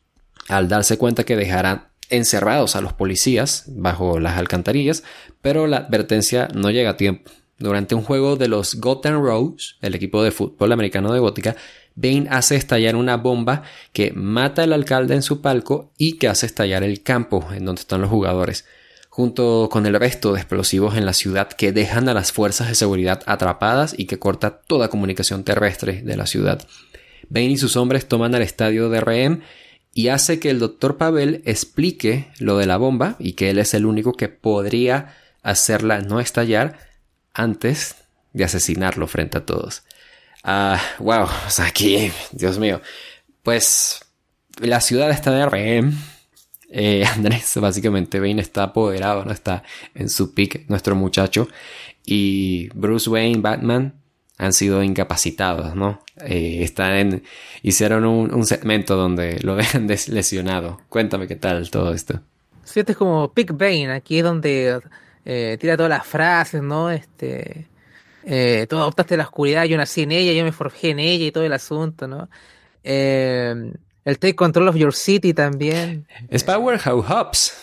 al darse cuenta que dejarán encerrados a los policías bajo las alcantarillas, pero la advertencia no llega a tiempo. Durante un juego de los Gotham Rose, el equipo de fútbol americano de Gótica, Bane hace estallar una bomba que mata al alcalde en su palco y que hace estallar el campo en donde están los jugadores junto con el resto de explosivos en la ciudad que dejan a las fuerzas de seguridad atrapadas y que corta toda comunicación terrestre de la ciudad. Bane y sus hombres toman al estadio de rehén y hace que el doctor Pavel explique lo de la bomba y que él es el único que podría hacerla no estallar antes de asesinarlo frente a todos. Ah, wow, aquí, Dios mío. Pues la ciudad está de rehén eh, Andrés, básicamente Bane está apoderado, ¿no? Está en su pick, nuestro muchacho. Y Bruce Wayne, Batman, han sido incapacitados, ¿no? Eh, están en, hicieron un, segmento donde lo dejan lesionado. Cuéntame qué tal todo esto. Sí, este es como Pick Bane, aquí es donde eh, tira todas las frases, ¿no? Este, eh, tú adoptaste la oscuridad, yo nací en ella, yo me forjé en ella y todo el asunto, ¿no? Eh, el Take Control of Your City también. Es Powerhouse Hobbs.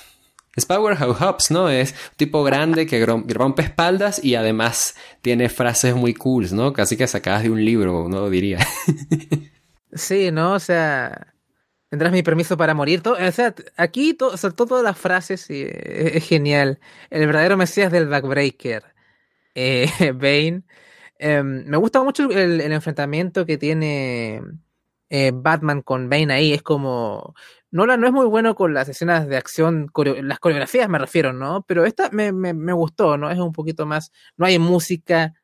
Es Powerhouse Hobbs, ¿no? Es un tipo grande que rompe espaldas y además tiene frases muy cool, ¿no? Casi que sacadas de un libro, ¿no? Diría. sí, ¿no? O sea, tendrás mi permiso para morir. o sea, aquí to, todas las frases y, es, genial. El verdadero mesías del backbreaker. Eh, Bane. Em, me gusta mucho el enfrentamiento que tiene eh, Batman con Bane ahí es como. Nolan no es muy bueno con las escenas de acción, las coreografías me refiero, ¿no? Pero esta me, me, gustó, ¿no? Es un poquito más. No hay música,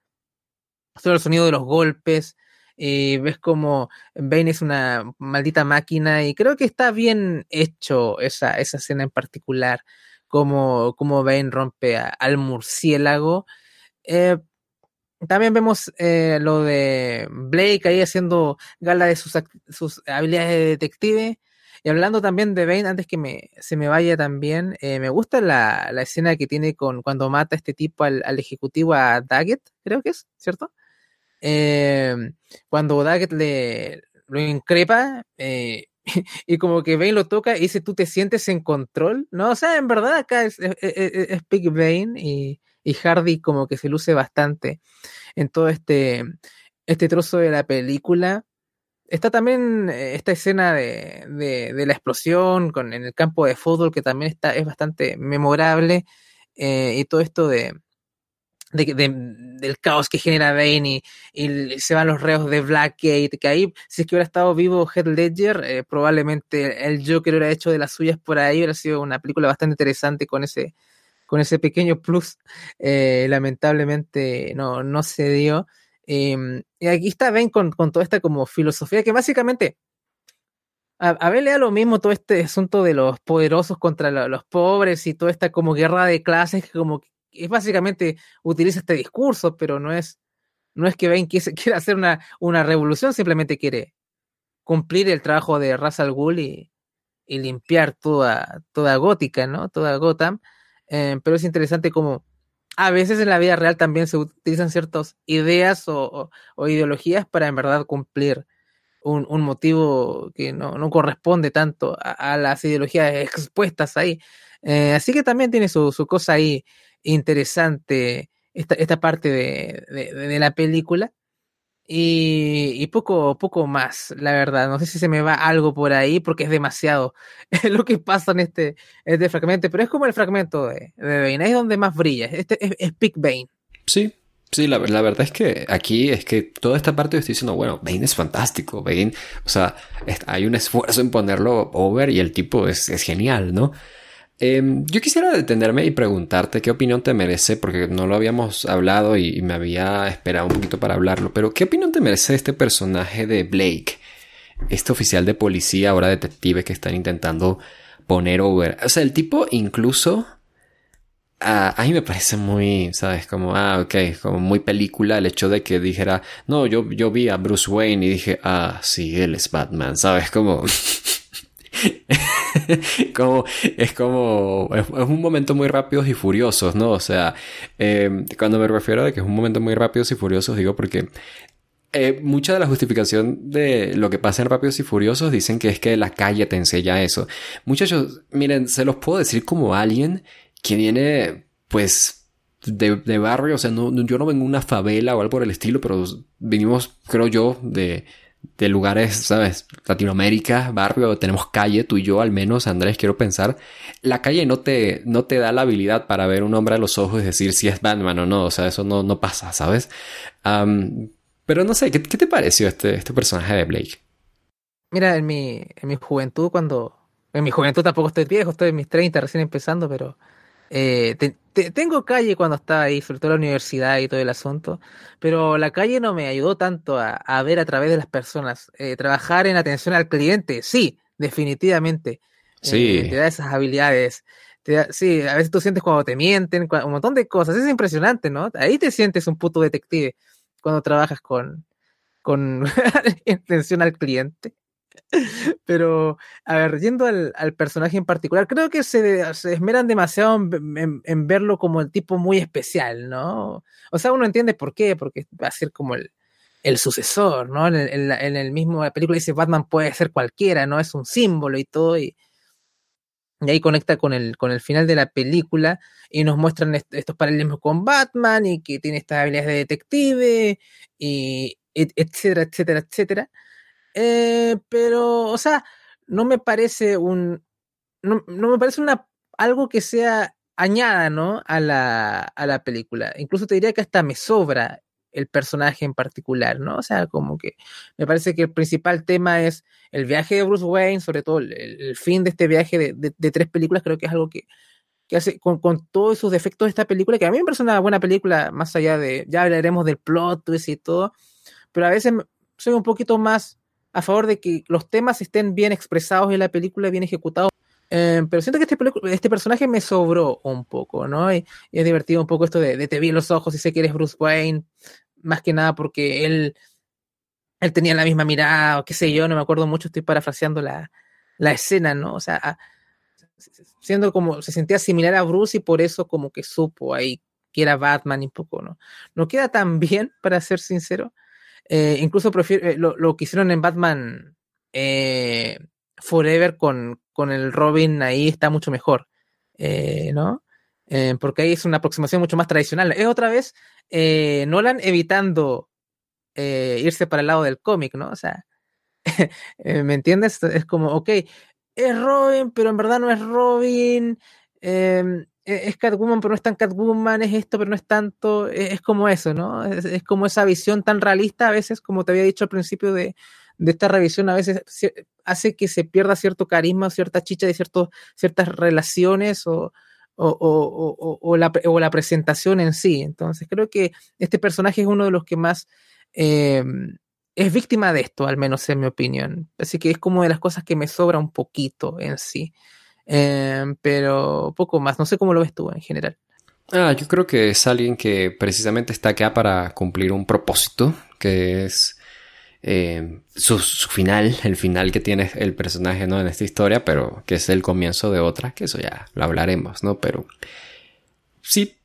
solo el sonido de los golpes. Y ves como Bane es una maldita máquina y creo que está bien hecho esa, esa escena en particular, como, como Bane rompe al murciélago. Eh, también vemos eh, lo de Blake ahí haciendo gala de sus, sus habilidades de detective. Y hablando también de Bane, antes que me, se me vaya también, eh, me gusta la, la, escena que tiene con cuando mata este tipo al, ejecutivo a Daggett, creo que es, ¿cierto? Eh, cuando Daggett le lo increpa y como que Bane lo toca y dice, tú te sientes en control, ¿no? O sea, en verdad acá es, es, es Big Bane y y Hardy como que se luce bastante en todo este, este trozo de la película. Está también eh, esta escena de, de, la explosión en el campo de fútbol que también está, es bastante memorable eh, y todo esto de, del caos que genera Bane y, se van los reos de Blackgate, que ahí, si es que hubiera estado vivo Heath Ledger, eh, probablemente el Joker hubiera hecho de las suyas por ahí, hubiera sido una película bastante interesante con ese, con ese pequeño plus, eh, lamentablemente no, no se dio. Em, y aquí está Ben con, toda esta como filosofía que básicamente a, a ver, lea lo mismo todo este asunto de los poderosos contra los pobres y toda esta como guerra de clases que como es básicamente utiliza este discurso, pero no es, no es que Ben quiera hacer una, una revolución, simplemente quiere cumplir el trabajo de Ra's al Ghul y, y limpiar toda, toda Gótica, ¿no? Toda Gotham. Eh, pero es interesante como a veces en la vida real también se utilizan ciertas ideas o, ideologías para en verdad cumplir un, motivo que no, corresponde tanto a, las ideologías expuestas ahí. Eh, así que también tiene su, cosa ahí interesante esta, esta parte de la película. Y, poco, poco más, la verdad. No sé si se me va algo por ahí porque es demasiado lo que pasa en este, este fragmento, pero es como el fragmento de, de Bane, es donde más brilla. Este es, Big Bane. Sí, Sí, la, verdad es que aquí es que toda esta parte yo estoy diciendo, bueno, Bane es fantástico, Bane, o sea, hay un esfuerzo en ponerlo over y el tipo es, genial, ¿no? Em, yo quisiera detenerme y preguntarte qué opinión te merece, porque no lo habíamos hablado y, me había esperado un poquito para hablarlo, pero ¿qué opinión te merece este personaje de Blake? Este oficial de policía, ahora detective que están intentando poner over. O sea, el tipo incluso a, mí me parece muy, ¿sabes? Como, ah, ok, como muy película el hecho de que dijera, no, yo, yo vi a Bruce Wayne y dije, ah, sí, él es Batman, ¿sabes? Como... como es como es, un momento muy rápidos y furiosos, ¿no? O sea, eh, cuando me refiero a que es un momento muy rápidos y furiosos, digo porque eh, mucha de la justificación de lo que pasa en Rápidos y Furiosos dicen que es que la calle te enseña eso. Muchachos, miren, se los puedo decir como alguien que viene, pues, de, de barrio, o sea, no, yo no vengo de una favela o algo por el estilo, pero vinimos, creo yo, de, de lugares, ¿sabes? Latinoamérica, barrio, tenemos calle, tú y yo al menos, Andrés, quiero pensar. La calle no te, no te da la habilidad para ver un hombre a los ojos y decir si es Batman o no, o sea, eso no, no pasa, ¿sabes? pero no sé, ¿qué, ¿qué, te pareció este, este personaje de Blake? Mira, en mi, en mi juventud, cuando... En mi juventud tampoco estoy viejo, estoy en mis 30 recién empezando, pero eh, tengo calle cuando estaba ahí, sobre todo la universidad y todo el asunto, pero la calle no me ayudó tanto a, ver a través de las personas. Eh, trabajar en atención al cliente, sí, definitivamente. Sí. Eh, te da esas habilidades. sí, a veces tú sientes cuando te mienten, un montón de cosas. Es impresionante, ¿no? Ahí te sientes un puto detective cuando trabajas con, con atención al cliente. Pero, a ver, yendo al, personaje en particular, creo que se, esmeran demasiado en, verlo como el tipo muy especial, ¿no? O sea, uno entiende por qué, porque va a ser como el, sucesor, ¿no? En, el, en el mismo la película dice Batman puede ser cualquiera, ¿no? Es un símbolo y todo, y, ahí conecta con el, con el final de la película y nos muestran estos paralelismos con Batman y que tiene estas habilidades de detective y etcétera, etcétera, etcétera. Eh, pero, o sea, no me parece un. No, me parece una algo que sea añada, ¿no? A la, a la película. Incluso te diría que hasta me sobra el personaje en particular, ¿no? O sea, como que me parece que el principal tema es el viaje de Bruce Wayne, sobre todo el, fin de este viaje de, tres películas, creo que es algo que, que hace con, con, todos esos defectos de esta película, que a mí me parece una buena película, más allá de, ya hablaremos del plot twist y todo, pero a veces soy un poquito más a favor de que los temas estén bien expresados en la película, bien ejecutados. Eh, pero siento que este, este personaje me sobró un poco, ¿no? Y, es divertido un poco esto de, te vi en los ojos y sé que eres Bruce Wayne, más que nada porque él, él tenía la misma mirada, o qué sé yo, no me acuerdo mucho, estoy parafraseando la, la escena, ¿no? O sea, siendo como, se sentía similar a Bruce y por eso como que supo ahí que era Batman y un poco, ¿no? No queda tan bien, para ser sincero, eh, incluso prefiero, eh, lo, que hicieron en Batman eh, Forever con, con, el Robin ahí está mucho mejor, ¿no? porque ahí es una aproximación mucho más tradicional. Es otra vez Nolan evitando irse para el lado del cómic, ¿no? O sea, ¿me entiendes? Es como, ok, es Robin, pero en verdad no es Robin. Em, es Catwoman, pero no es tan Catwoman, es esto, pero no es tanto, e-, es, como eso, ¿no? Es, como esa visión tan realista a veces, como te había dicho al principio de, esta revisión, a veces hace que se pierda cierto carisma, cierta chicha de ciertos, ciertas relaciones o, o, la, o, la, presentación en sí. Entonces creo que este personaje es uno de los que más... Em, es víctima de esto, al menos en mi opinión. Así que es como de las cosas que me sobra un poquito en sí. Em, pero poco más. No sé cómo lo ves tú en general. Ah, yo creo que es alguien que precisamente está acá para cumplir un propósito, que es em, su, final, el final que tiene el personaje ¿no? en esta historia, pero que es el comienzo de otra, que eso ya lo hablaremos, ¿no? Pero sí,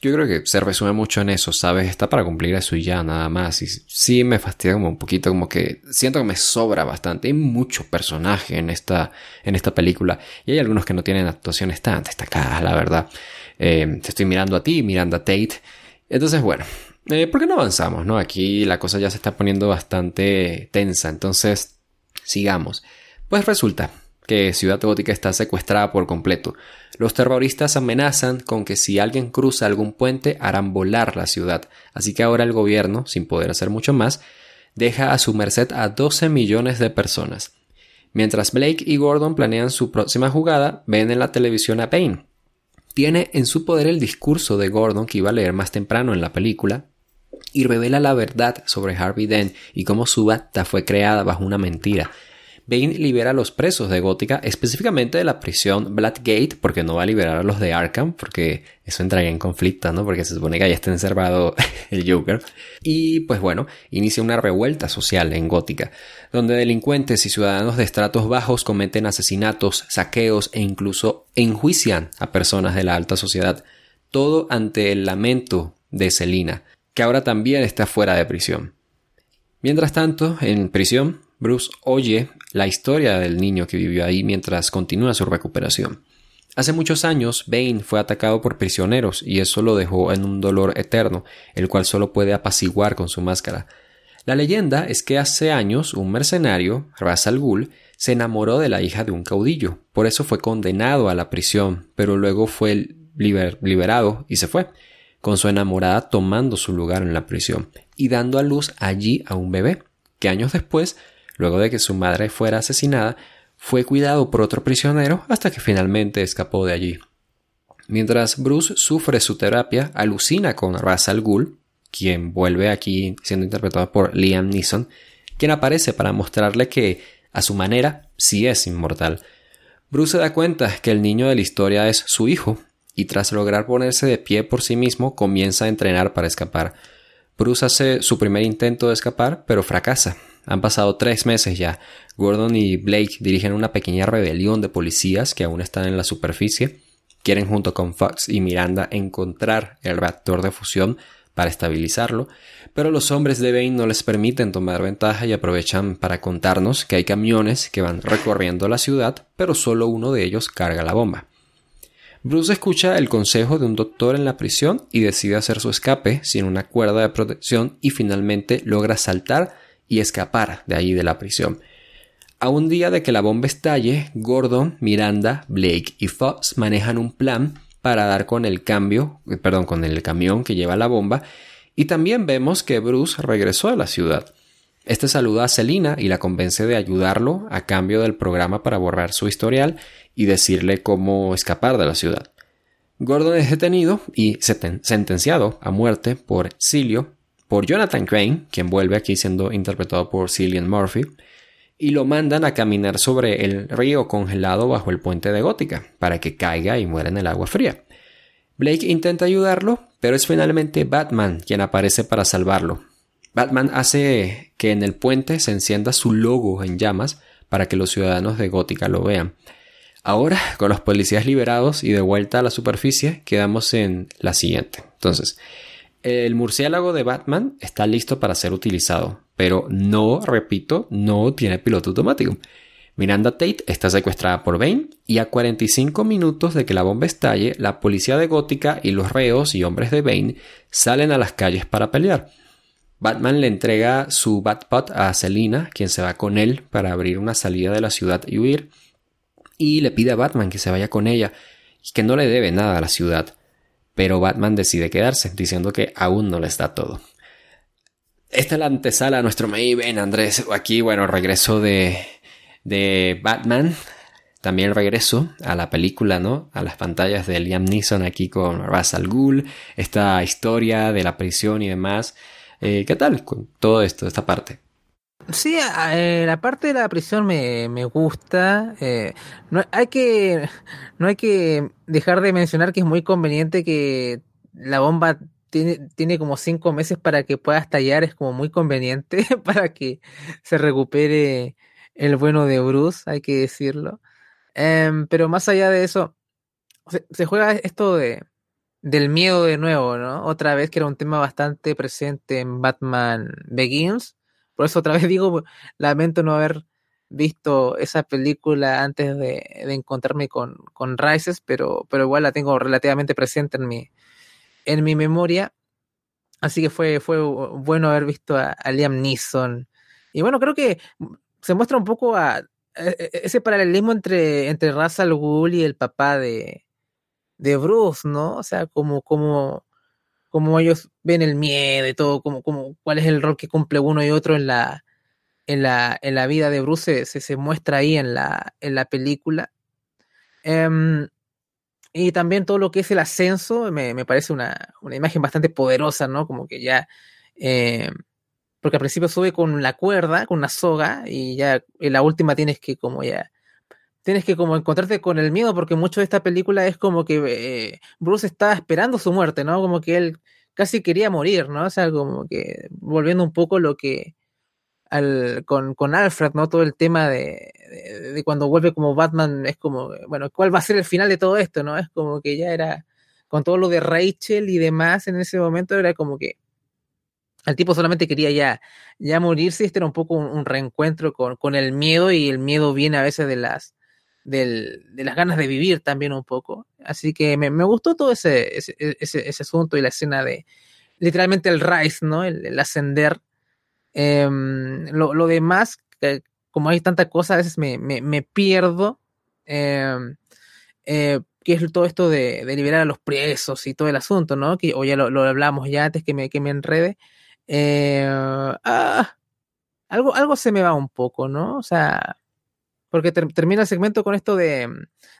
yo creo que se resume mucho en eso, ¿sabes? Está para cumplir eso y ya, nada más. Y sí me fastidia como un poquito, como que siento que me sobra bastante. Hay mucho personaje en esta, en esta película. Y hay algunos que no tienen actuaciones tan destacadas, la verdad. Eh, te estoy mirando a ti, mirando a Tate. Entonces, bueno, eh, ¿por qué no avanzamos, no? Aquí la cosa ya se está poniendo bastante tensa. Entonces, sigamos. Pues resulta que Ciudad Gótica está secuestrada por completo. Los terroristas amenazan con que si alguien cruza algún puente harán volar la ciudad, así que ahora el gobierno, sin poder hacer mucho más, deja a su merced a 12 millones de personas. Mientras Blake y Gordon planean su próxima jugada, ven en la televisión a Payne. Tiene en su poder el discurso de Gordon que iba a leer más temprano en la película y revela la verdad sobre Harvey Dent y cómo su bata fue creada bajo una mentira Bane libera a los presos de Gótica, específicamente de la prisión Blackgate, porque no va a liberar a los de Arkham, porque eso entraría en conflicto, ¿no? Porque se supone que ya está encerrado el Joker. Y pues bueno, inicia una revuelta social en Gótica, donde delincuentes y ciudadanos de estratos bajos cometen asesinatos, saqueos e incluso enjuician a personas de la alta sociedad. Todo ante el lamento de Selina, que ahora también está fuera de prisión. Mientras tanto, en prisión, Bruce oye la historia del niño que vivió ahí mientras continúa su recuperación. Hace muchos años, Bane fue atacado por prisioneros y eso lo dejó en un dolor eterno, el cual solo puede apaciguar con su máscara. La leyenda es que hace años un mercenario, Ras al Ghul, se enamoró de la hija de un caudillo, por eso fue condenado a la prisión, pero luego fue liberado y se fue, con su enamorada tomando su lugar en la prisión y dando a luz allí a un bebé, que años después Luego de que su madre fuera asesinada, fue cuidado por otro prisionero hasta que finalmente escapó de allí. Mientras Bruce sufre su terapia, alucina con Ra's al quien vuelve aquí siendo interpretado por Liam Neeson, quien aparece para mostrarle que, a su manera, sí es inmortal. Bruce se da cuenta que el niño de la historia es su hijo, y tras lograr ponerse de pie por sí mismo, comienza a entrenar para escapar. Bruce hace su primer intento de escapar, pero fracasa, han pasado tres meses ya. Gordon y Blake dirigen una pequeña rebelión de policías que aún están en la superficie. Quieren junto con Fox y Miranda encontrar el reactor de fusión para estabilizarlo, pero los hombres de Bane no les permiten tomar ventaja y aprovechan para contarnos que hay camiones que van recorriendo la ciudad, pero solo uno de ellos carga la bomba. Bruce escucha el consejo de un doctor en la prisión y decide hacer su escape sin una cuerda de protección y finalmente logra saltar y escapar de ahí de la prisión. A un día de que la bomba estalle, Gordon, Miranda, Blake y Fox manejan un plan para dar con el cambio, eh, perdón, con el camión que lleva la bomba, y también vemos que Bruce regresó a la ciudad. Este saluda a Selina y la convence de ayudarlo a cambio del programa para borrar su historial y decirle cómo escapar de la ciudad. Gordon es detenido y sentenciado a muerte por Cilio, por Jonathan Crane, quien vuelve aquí siendo interpretado por Cillian Murphy, y lo mandan a caminar sobre el río congelado bajo el puente de Gótica, para que caiga y muera en el agua fría. Blake intenta ayudarlo, pero es finalmente Batman quien aparece para salvarlo. Batman hace que en el puente se encienda su logo en llamas para que los ciudadanos de Gótica lo vean. Ahora, con los policías liberados y de vuelta a la superficie, quedamos en la siguiente. Entonces, el murciélago de Batman está listo para ser utilizado, pero no, repito, no tiene piloto automático. Miranda Tate está secuestrada por Bane y a 45 minutos de que la bomba estalle, la policía de Gótica y los reos y hombres de Bane salen a las calles para pelear. Batman le entrega su Batpot a Selina, quien se va con él para abrir una salida de la ciudad y huir, y le pide a Batman que se vaya con ella y que no le debe nada a la ciudad pero Batman decide quedarse, diciendo que aún no le está todo. Esta es la antesala a nuestro Maven, Andrés. Aquí, bueno, regreso de, de Batman. También regreso a la película, ¿no? A las pantallas de Liam Neeson aquí con Ra's al. Esta historia de la prisión y demás. Eh, ¿Qué tal con todo esto, esta parte? Sí, eh, la parte de la prisión me, me gusta. Eh, no, hay que, no hay que dejar de mencionar que es muy conveniente que la bomba tiene, tiene como cinco meses para que pueda estallar. Es como muy conveniente para que se recupere el bueno de Bruce, hay que decirlo. Em, pero más allá de eso, se, se juega esto de, del miedo de nuevo, ¿no? Otra vez que era un tema bastante presente en Batman Begins por eso otra vez digo, lamento no haber visto esa película antes de, encontrarme con, con Rises, pero, pero igual la tengo relativamente presente en mi, en mi memoria. Así que fue, fue bueno haber visto a, Liam Neeson. Y bueno, creo que se muestra un poco a, e, e, ese paralelismo entre, entre Ra's al y el papá de, de Bruce, ¿no? O sea, como, como, como ellos ven el miedo y todo, como, como cuál es el rol que cumple uno y otro en la, en la, en la vida de Bruce se, se, muestra ahí en la, en la película. Em, y también todo lo que es el ascenso me, me parece una, una, imagen bastante poderosa, ¿no? Como que ya... Eh, porque al principio sube con la cuerda, con una soga, y ya en la última tienes que como ya... Tienes que como encontrarte con el miedo, porque mucho de esta película es como que eh, Bruce estaba esperando su muerte, ¿no? Como que él casi quería morir, ¿no? O sea, como que volviendo un poco lo que con, con, Alfred, ¿no? Todo el tema de, de, cuando vuelve como Batman, es como, bueno, ¿cuál va a ser el final de todo esto, no? Es como que ya era, con todo lo de Rachel y demás en ese momento, era como que el tipo solamente quería ya, ya morirse, este era un poco un, reencuentro con, con, el miedo y el miedo viene a veces de las, del, de las ganas de vivir también un poco. Así que me, me gustó todo ese, ese, ese, asunto y la escena de literalmente el rise, ¿no? el ascender Em, lo, lo, demás, como hay tanta cosa, a veces me, me, pierdo. Eh, eh, que es todo esto de, liberar a los presos y todo el asunto, ¿no? Que, o ya lo, lo hablamos ya antes que me, que me enrede. Eh, ah, algo, algo se me va un poco, ¿no? O sea, porque termina el segmento con esto de,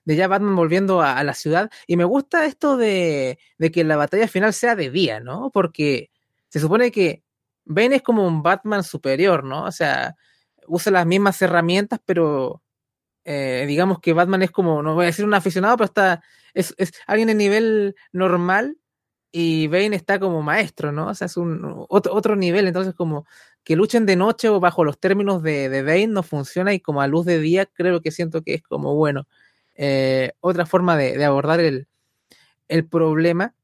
de ya Batman volviendo a, la ciudad. Y me gusta esto de, de que la batalla final sea de día, ¿no? Porque se supone que Bane es como un Batman superior, ¿no? O sea, usa las mismas herramientas, pero eh, digamos que Batman es como, no voy a decir un aficionado, pero está, es, es alguien de nivel normal y Bane está como maestro, ¿no? O sea, es un otro, otro nivel, entonces como que luchen de noche o bajo los términos de, de Bane no funciona y como a luz de día creo que siento que es como, bueno, eh, otra forma de, de abordar el, el problema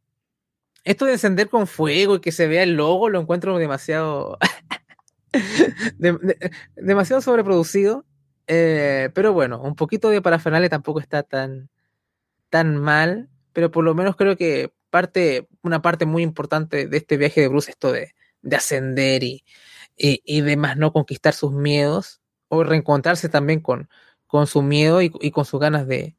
esto de encender con fuego y que se vea el logo lo encuentro demasiado. demasiado sobreproducido. Eh, pero bueno, un poquito de parafernalia tampoco está tan, tan mal. Pero por lo menos creo que parte, una parte muy importante de este viaje de Bruce, esto de, de ascender y, y, y, demás, no conquistar sus miedos. O reencontrarse también con, con su miedo y, y con sus ganas de,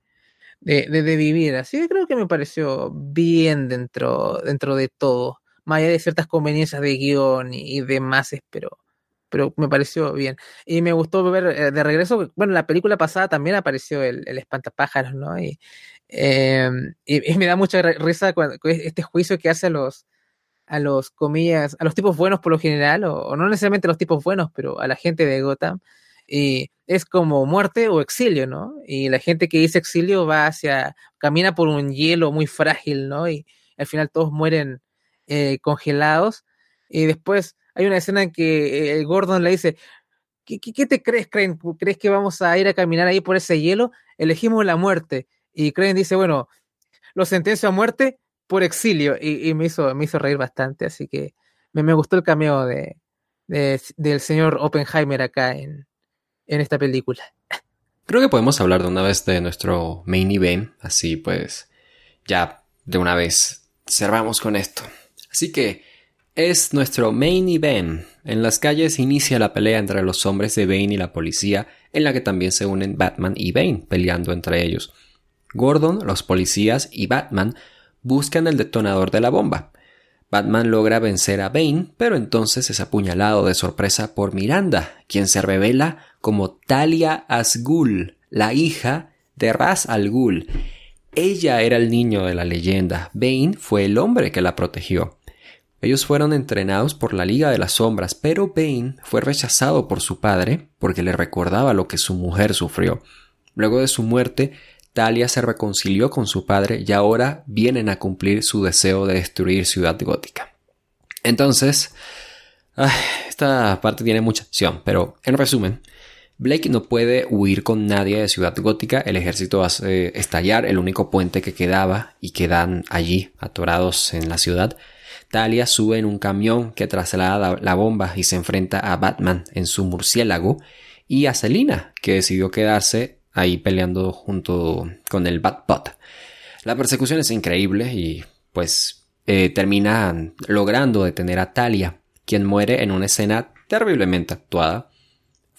de, vivir. Así que creo que me pareció bien dentro, dentro de todo. Más allá de ciertas conveniencias de guion y, demás, pero, pero me pareció bien. Y me gustó ver eh, de regreso, bueno, la película pasada también apareció el, el espantapájaros, ¿no? Y, em, y, me da mucha risa este juicio que hace los, a los comillas, a los tipos buenos por lo general, o, no necesariamente a los tipos buenos, pero a la gente de Gotham y es como muerte o exilio, ¿no? Y la gente que dice exilio va hacia, camina por un hielo muy frágil, ¿no? Y al final todos mueren eh, congelados. Y después hay una escena en que eh, Gordon le dice, ¿Qué, ¿Qué, te crees, Crane? ¿Crees que vamos a ir a caminar ahí por ese hielo? Elegimos la muerte. Y Crane dice, bueno, lo sentencio a muerte por exilio. Y, me, hizo, me hizo reír bastante, así que me, me gustó el cameo de, de, del señor Oppenheimer acá en, en esta película. Creo que podemos hablar de una vez de nuestro main event, así pues ya de una vez cerramos con esto. Así que es nuestro main event. En las calles inicia la pelea entre los hombres de Bane y la policía, en la que también se unen Batman y Bane peleando entre ellos. Gordon, los policías y Batman buscan el detonador de la bomba. Batman logra vencer a Bane, pero entonces es apuñalado de sorpresa por Miranda, quien se revela como Talia Asghul, la hija de Ras al Ghul. Ella era el niño de la leyenda, Bane fue el hombre que la protegió. Ellos fueron entrenados por la Liga de las Sombras, pero Bane fue rechazado por su padre porque le recordaba lo que su mujer sufrió. Luego de su muerte, Talia se reconcilió con su padre y ahora vienen a cumplir su deseo de destruir Ciudad Gótica. Entonces, esta parte tiene mucha acción, pero en resumen, Blake no puede huir con nadie de Ciudad Gótica, el ejército hace estallar el único puente que quedaba y quedan allí, atorados en la ciudad. Talia sube en un camión que traslada la bomba y se enfrenta a Batman en su murciélago y a Selina, que decidió quedarse ahí peleando junto con el Batbot. La persecución es increíble y pues eh, terminan logrando detener a Talia, quien muere en una escena terriblemente actuada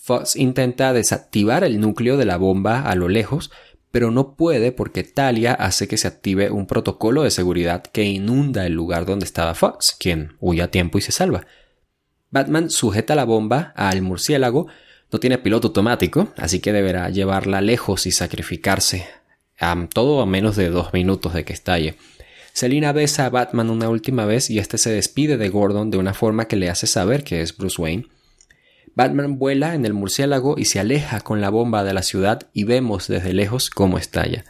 Fox intenta desactivar el núcleo de la bomba a lo lejos, pero no puede porque Talia hace que se active un protocolo de seguridad que inunda el lugar donde estaba Fox, quien huye a tiempo y se salva. Batman sujeta la bomba al murciélago, no tiene piloto automático, así que deberá llevarla lejos y sacrificarse, a todo a menos de dos minutos de que estalle. Selina besa a Batman una última vez y este se despide de Gordon de una forma que le hace saber que es Bruce Wayne. Batman vuela en el murciélago y se aleja con la bomba de la ciudad y vemos desde lejos cómo estalla.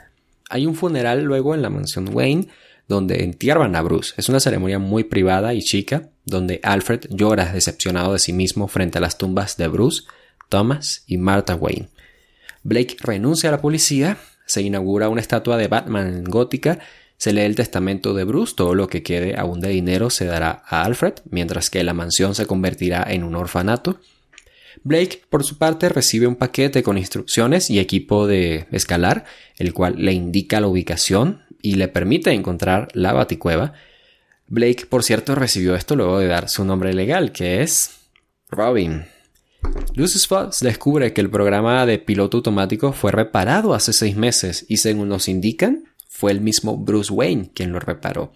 Hay un funeral luego en la mansión Wayne donde entierran a Bruce. Es una ceremonia muy privada y chica, donde Alfred llora decepcionado de sí mismo frente a las tumbas de Bruce, Thomas y Martha Wayne. Blake renuncia a la policía, se inaugura una estatua de Batman en gótica se lee el testamento de Bruce, todo lo que quede aún de dinero se dará a Alfred, mientras que la mansión se convertirá en un orfanato. Blake, por su parte, recibe un paquete con instrucciones y equipo de escalar, el cual le indica la ubicación y le permite encontrar la baticueva. Blake, por cierto, recibió esto luego de dar su nombre legal, que es Robin. Lucius descubre que el programa de piloto automático fue reparado hace seis meses y según nos indican, fue el mismo Bruce Wayne quien lo reparó.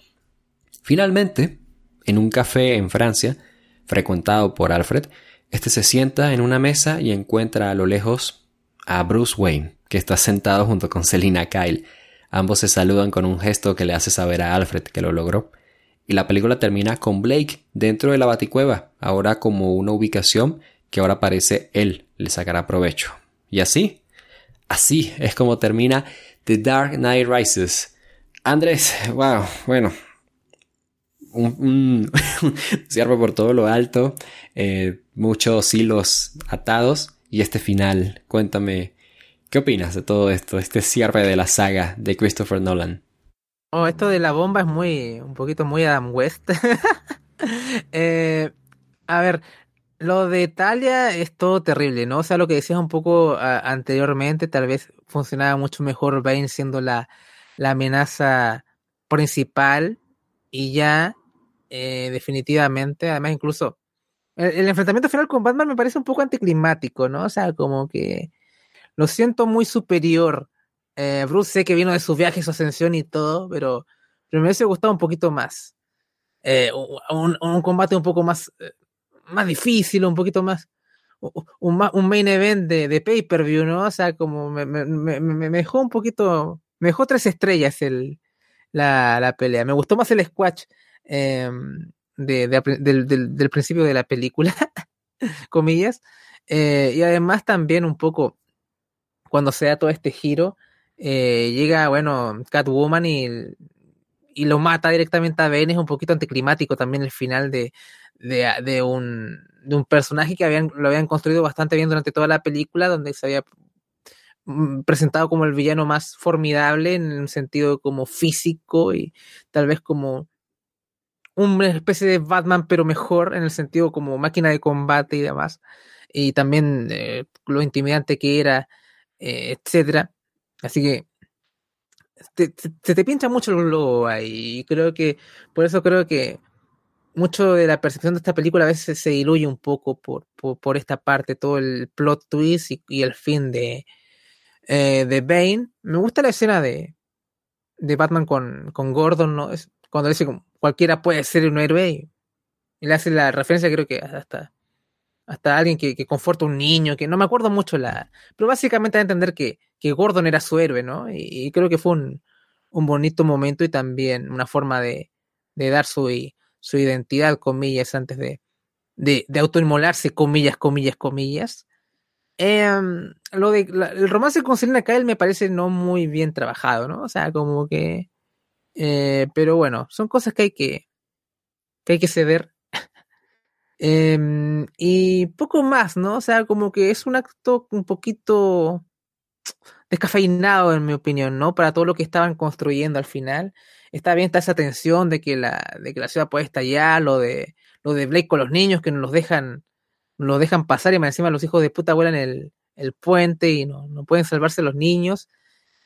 Finalmente, en un café en Francia, frecuentado por Alfred, este se sienta en una mesa y encuentra a lo lejos a Bruce Wayne, que está sentado junto con Selina Kyle. Ambos se saludan con un gesto que le hace saber a Alfred que lo logró. Y la película termina con Blake dentro de la baticueva, ahora como una ubicación que ahora parece él le sacará provecho. Y así, así es como termina The Dark Knight Rises. Andrés, wow, bueno. Un, cierre por todo lo alto, eh, muchos hilos atados y este final. Cuéntame, ¿qué opinas de todo esto, este cierre de la saga de Christopher Nolan? Oh, esto de la bomba es muy, un poquito muy Adam West. Eh, a ver, lo de Italia es todo terrible, ¿no? O sea, lo que decías un poco anteriormente, tal vez funcionaba mucho mejor Bane siendo la, la amenaza principal y ya eh, definitivamente, además incluso el, enfrentamiento final con Batman me parece un poco anticlimático, ¿no? O sea, como que lo siento muy superior. Eh, Bruce sé que vino de su viaje, su ascensión y todo, pero, pero me hubiese gustado un poquito más. Eh, un, un, combate un poco más más difícil, un poquito más, un, un main event de, de pay-per-view, ¿no? O sea, como me, me, me, me, dejó un poquito, me dejó tres estrellas el, la, la pelea. Me gustó más el squash eh, de, del, del, del, principio de la película, comillas. Eh, y además también un poco, cuando se da todo este giro, eh, llega, bueno, Catwoman y, y lo mata directamente a Ben, es un poquito anticlimático también el final de, de, de, un, de un personaje que habían, lo habían construido bastante bien durante toda la película, donde se había mm, presentado como el villano más formidable en un sentido como físico y tal vez como una especie de Batman pero mejor en el sentido como máquina de combate y demás. Y también eh, lo intimidante que era eh, etcétera. Así que se te, pincha mucho el globo ahí y creo que por eso creo que mucho de la percepción de esta película a veces se diluye un poco por, por, esta parte, todo el plot twist y, el fin de, eh, de Bane. Me gusta la escena de, de Batman con, con Gordon, ¿no? Es cuando dice cualquiera puede ser un héroe y, le hace la referencia, creo que hasta, hasta alguien que, que, conforta a un niño, que no me acuerdo mucho la. Pero básicamente a entender que, que Gordon era su héroe, ¿no? Y, creo que fue un, un bonito momento y también una forma de, de dar su su identidad, comillas, antes de, de, de autoinmolarse, comillas, comillas, comillas. Em, lo de el romance con Selena Kyle me parece no muy bien trabajado, ¿no? O sea, como que. Eh, pero bueno, son cosas que hay que, que hay que ceder. Em, y poco más, ¿no? O sea, como que es un acto un poquito descafeinado, en mi opinión, ¿no? Para todo lo que estaban construyendo al final está bien, está esa tensión de que la, de que la ciudad puede estallar, lo de, lo de Blake con los niños que nos los dejan, nos dejan pasar y encima los hijos de puta vuelan el, el puente y no, no pueden salvarse los niños.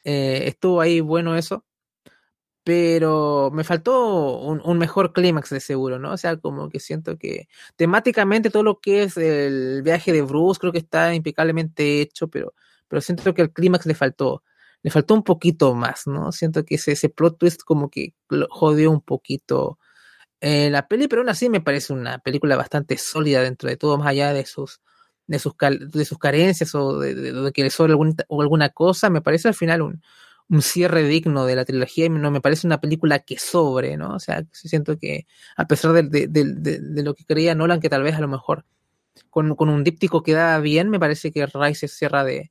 Eh, estuvo ahí bueno eso. pero me faltó un, mejor clímax de seguro, ¿no? O sea, como que siento que temáticamente todo lo que es el viaje de Bruce creo que está impecablemente hecho, pero, pero siento que el clímax le faltó, le faltó un poquito más, ¿no? Siento que ese, ese plot twist como que jodió un poquito eh, la peli, pero aún así me parece una película bastante sólida dentro de todo, más allá de sus de sus, de sus carencias o de, que le sobre o alguna cosa, me parece al final un, un cierre digno de la trilogía y no me parece una película que sobre, ¿no? O sea, siento que a pesar de, de, lo que creía Nolan, que tal vez a lo mejor con, con un díptico queda bien, me parece que Rise se cierra de,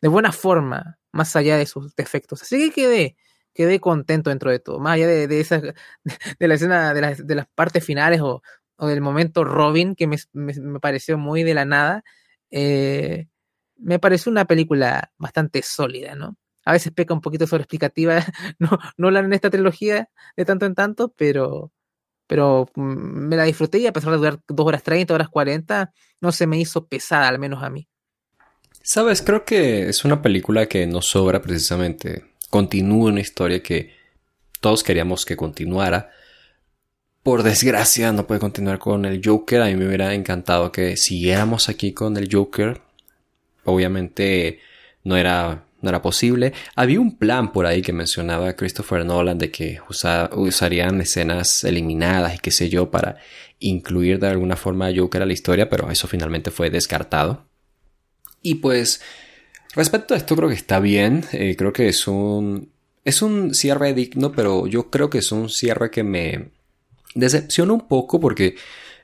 de buena forma, más allá de sus defectos. Así que quedé, quedé contento dentro de todo, más allá de, de, esa, de la escena, de, las, de las partes finales o, o del momento Robin, que me, me, pareció muy de la nada, eh, me pareció una película bastante sólida, ¿no? a veces peca un poquito sobre explicativa, no, no la en esta trilogía de tanto en tanto, pero, pero mm, me la disfruté y a pesar de durar 2 horas 30, horas 40, no se me hizo pesada, al menos a mí. Sabes, creo que es una película que nos sobra precisamente. Continúa una historia que todos queríamos que continuara. Por desgracia no puede continuar con el Joker. A mí me hubiera encantado que siguiéramos aquí con el Joker. Obviamente no era no era posible. Había un plan por ahí que mencionaba Christopher Nolan de que usarían escenas eliminadas y qué sé yo para incluir de alguna forma a Joker a la historia, pero eso finalmente fue descartado. Y pues, respecto a esto creo que está bien, eh, creo que es un, es un cierre digno, pero yo creo que es un cierre que me decepciona un poco porque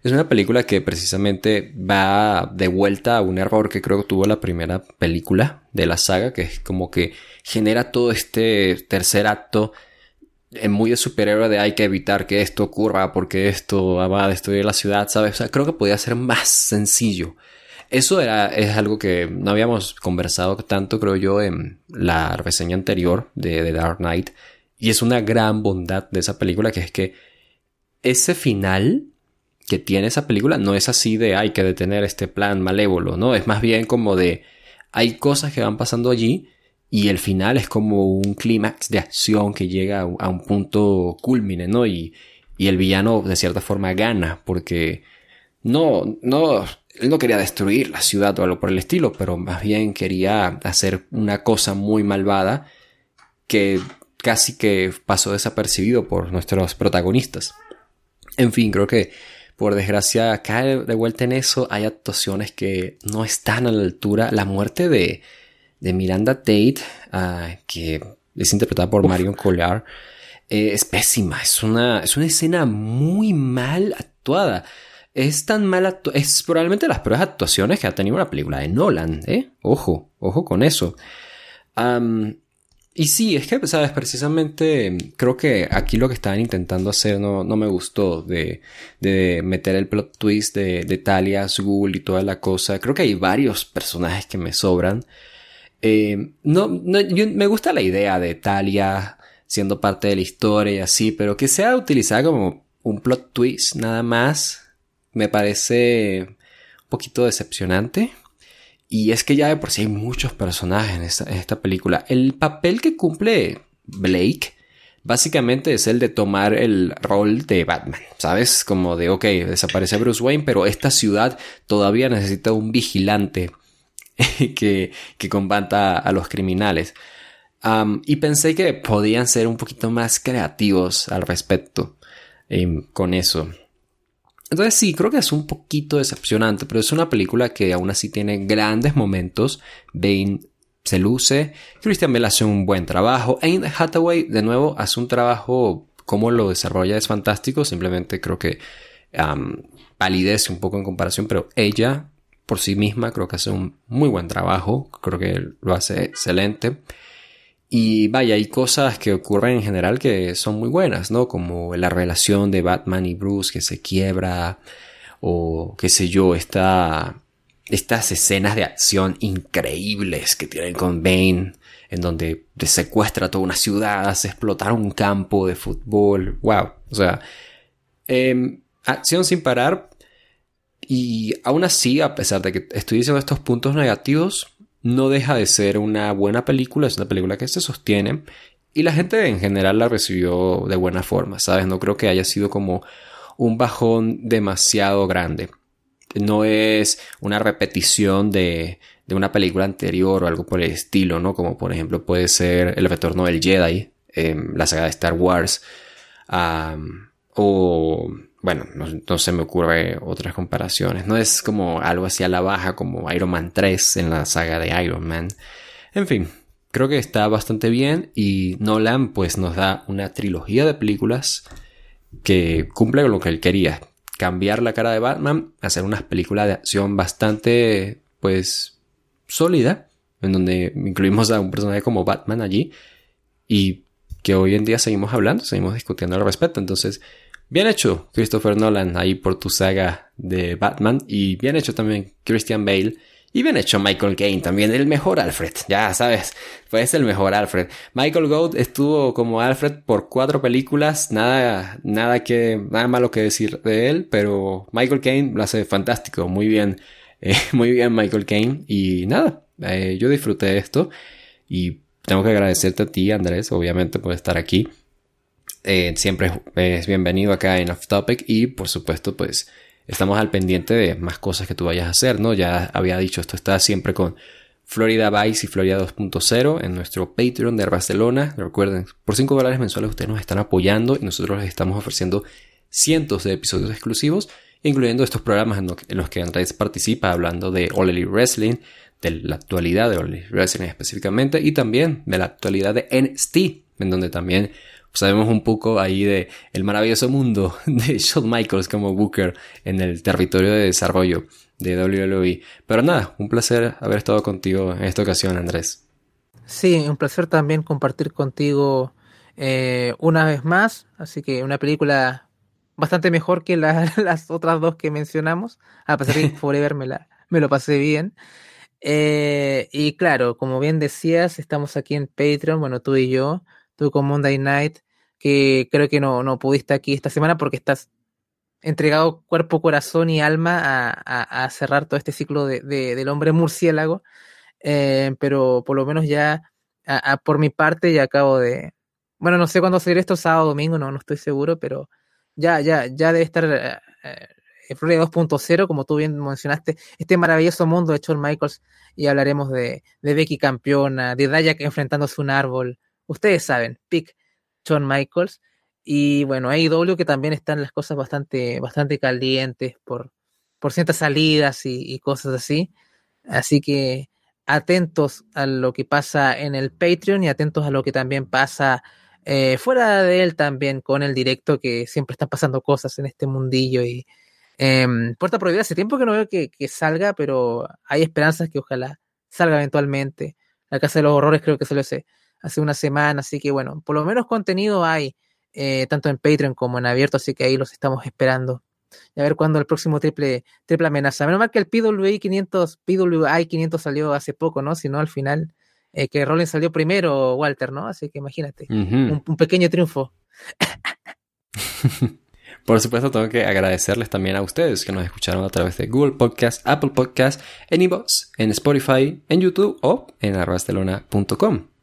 es una película que precisamente va de vuelta a un error que creo que tuvo la primera película de la saga, que es como que genera todo este tercer acto en muy de superhéroe de hay que evitar que esto ocurra porque esto va a destruir la ciudad, ¿sabes? O sea, creo que podía ser más sencillo. Eso era, es algo que no habíamos conversado tanto, creo yo, en la reseña anterior de The Dark Knight. Y es una gran bondad de esa película, que es que ese final que tiene esa película no es así de hay que detener este plan malévolo, ¿no? Es más bien como de hay cosas que van pasando allí y el final es como un clímax de acción que llega a un punto culmine, ¿no? Y, y el villano de cierta forma gana porque no, no, él no quería destruir la ciudad o algo por el estilo, pero más bien quería hacer una cosa muy malvada que casi que pasó desapercibido por nuestros protagonistas. En fin, creo que por desgracia, cae de vuelta en eso. Hay actuaciones que no están a la altura. La muerte de, de Miranda Tate, ah, que es interpretada por Marion Collard, eh, es pésima. Es una, es una escena muy mal actuada. Es tan mal actuada. Es probablemente las peores actuaciones que ha tenido una película de Nolan, ¿eh? Ojo, ojo con eso. Y sí, es que, sabes, precisamente creo que aquí lo que estaban intentando hacer no, no me gustó de, de meter el plot twist de, de Talia, Zul y toda la cosa. Creo que hay varios personajes que me sobran. Eh, no, no me gusta la idea de Talia siendo parte de la historia y así, pero que sea utilizada como un plot twist nada más me parece un poquito decepcionante. Y es que ya de por sí hay muchos personajes en esta, película. El papel que cumple Blake básicamente es el de tomar el rol de Batman, ¿sabes? Como de, ok, desaparece Bruce Wayne, pero esta ciudad todavía necesita un vigilante que, que combata a los criminales. y pensé que podían ser un poquito más creativos al respecto em, con eso. Entonces sí, creo que es un poquito decepcionante, pero es una película que aún así tiene grandes momentos. Bane se luce, Christian Bale hace un buen trabajo, Anne Hathaway de nuevo hace un trabajo, como lo desarrolla es fantástico, simplemente creo que um, palidece un poco en comparación, pero ella por sí misma creo que hace un muy buen trabajo, creo que lo hace excelente. Y vaya, hay cosas que ocurren en general que son muy buenas, ¿no? Como la relación de Batman y Bruce que se quiebra, o qué sé yo, esta, estas escenas de acción increíbles que tienen con Bane, en donde secuestra toda una ciudad, hace explotar un campo de fútbol, wow, o sea, em, acción sin parar. Y aún así, a pesar de que estoy diciendo estos puntos negativos, no deja de ser una buena película, es una película que se sostiene y la gente en general la recibió de buena forma, ¿sabes? No creo que haya sido como un bajón demasiado grande. No es una repetición de, de una película anterior o algo por el estilo, ¿no? Como por ejemplo puede ser El Retorno del Jedi, la saga de Star Wars, o bueno, no, se me ocurre otras comparaciones. No es como algo así a la baja como Iron Man 3 en la saga de Iron Man. En fin, creo que está bastante bien y Nolan pues nos da una trilogía de películas que cumple con lo que él quería. Cambiar la cara de Batman, hacer unas películas de acción bastante pues sólida, en donde incluimos a un personaje como Batman allí y que hoy en día seguimos hablando, seguimos discutiendo al respecto. Entonces, bien hecho Christopher Nolan ahí por tu saga de Batman y bien hecho también Christian Bale. Y bien hecho Michael Caine también, el mejor Alfred, ya sabes, pues el mejor Alfred. Michael Gould estuvo como Alfred por cuatro películas, nada, nada que, nada malo que decir de él, pero Michael Caine lo hace fantástico, muy bien, eh, muy bien Michael Caine y nada, eh, yo disfruté esto y tengo que agradecerte a ti, Andrés, obviamente, por estar aquí. Eh, siempre es bienvenido acá en Off Topic y, por supuesto, pues estamos al pendiente de más cosas que tú vayas a hacer, ¿no? Ya había dicho, esto está siempre con Florida Vice y Florida 2.0 en nuestro Patreon de Barcelona. Recuerden, por 5 dólares mensuales ustedes nos están apoyando y nosotros les estamos ofreciendo cientos de episodios exclusivos, incluyendo estos programas en, los que Andrés participa hablando de All Elite Wrestling, de la actualidad de All Wrestling específicamente y también de la actualidad de NXT, en donde también sabemos un poco ahí de el maravilloso mundo de Shawn Michaels como Booker en el territorio de desarrollo de WWE. Pero nada, un placer haber estado contigo en esta ocasión, Andrés. Sí, un placer también compartir contigo eh, una vez más. Así que una película bastante mejor que las otras dos que mencionamos. A pesar de que Forever me, la, me lo pasé bien. Eh, y claro, como bien decías, estamos aquí en Patreon, bueno, tú y yo, tú con Monday Night, que creo que no, no pudiste aquí esta semana porque estás entregado cuerpo, corazón y alma a, a, cerrar todo este ciclo de, del hombre murciélago. Eh, pero por lo menos ya, por mi parte, ya acabo de. Bueno, no sé cuándo salir esto, sábado o domingo, no, no estoy seguro, pero ya, ya, ya debe estar eh, Florida 2.0, como tú bien mencionaste, este maravilloso mundo de Shawn Michaels, y hablaremos de, de Becky campeona, de Dayak enfrentándose a un árbol. Ustedes saben, pick Shawn Michaels. Y bueno, AEW que también están las cosas bastante, bastante calientes por, por ciertas salidas y, cosas así. Así que atentos a lo que pasa en el Patreon y atentos a lo que también pasa eh, fuera de él también con el directo, que siempre están pasando cosas en este mundillo y, Em, Puerta Prohibida hace tiempo que no veo que, salga, pero hay esperanzas que ojalá salga eventualmente. La Casa de los Horrores creo que salió hace, hace una semana, así que bueno, por lo menos contenido hay, eh, tanto en Patreon como en abierto, así que ahí los estamos esperando. Y a ver cuándo el próximo triple, triple amenaza. Menos mal que el PWI 500, PWI 500 salió hace poco, ¿no? Si no, al final, eh, que Rollins salió primero, Walter, ¿no? Así que imagínate, un, un pequeño triunfo. Por supuesto, tengo que agradecerles también a ustedes que nos escucharon a través de Google Podcast, Apple Podcast, en iVoox, en Spotify, en YouTube o en arrastelona.com.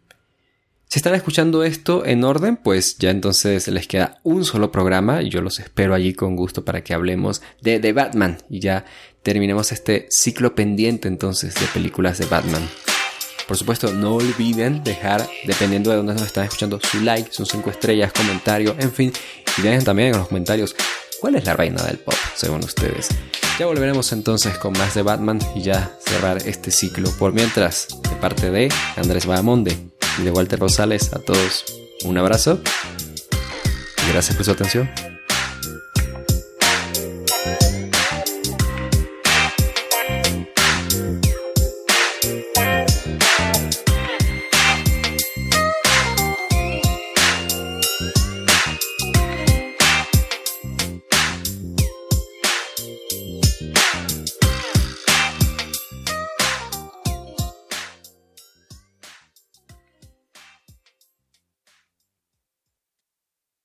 Si están escuchando esto en orden, pues ya entonces les queda un solo programa y yo los espero allí con gusto para que hablemos de The Batman y ya terminemos este ciclo pendiente entonces de películas de Batman. Por supuesto, no olviden dejar, dependiendo de dónde nos están escuchando, su like, sus 5 estrellas, comentario, en fin. Y dejen también en los comentarios cuál es la reina del pop, según ustedes. Ya volveremos entonces con más de Batman y ya cerrar este ciclo. Por mientras, de parte de Andrés Bahamonde y de Walter Rosales, a todos un abrazo y gracias por su atención.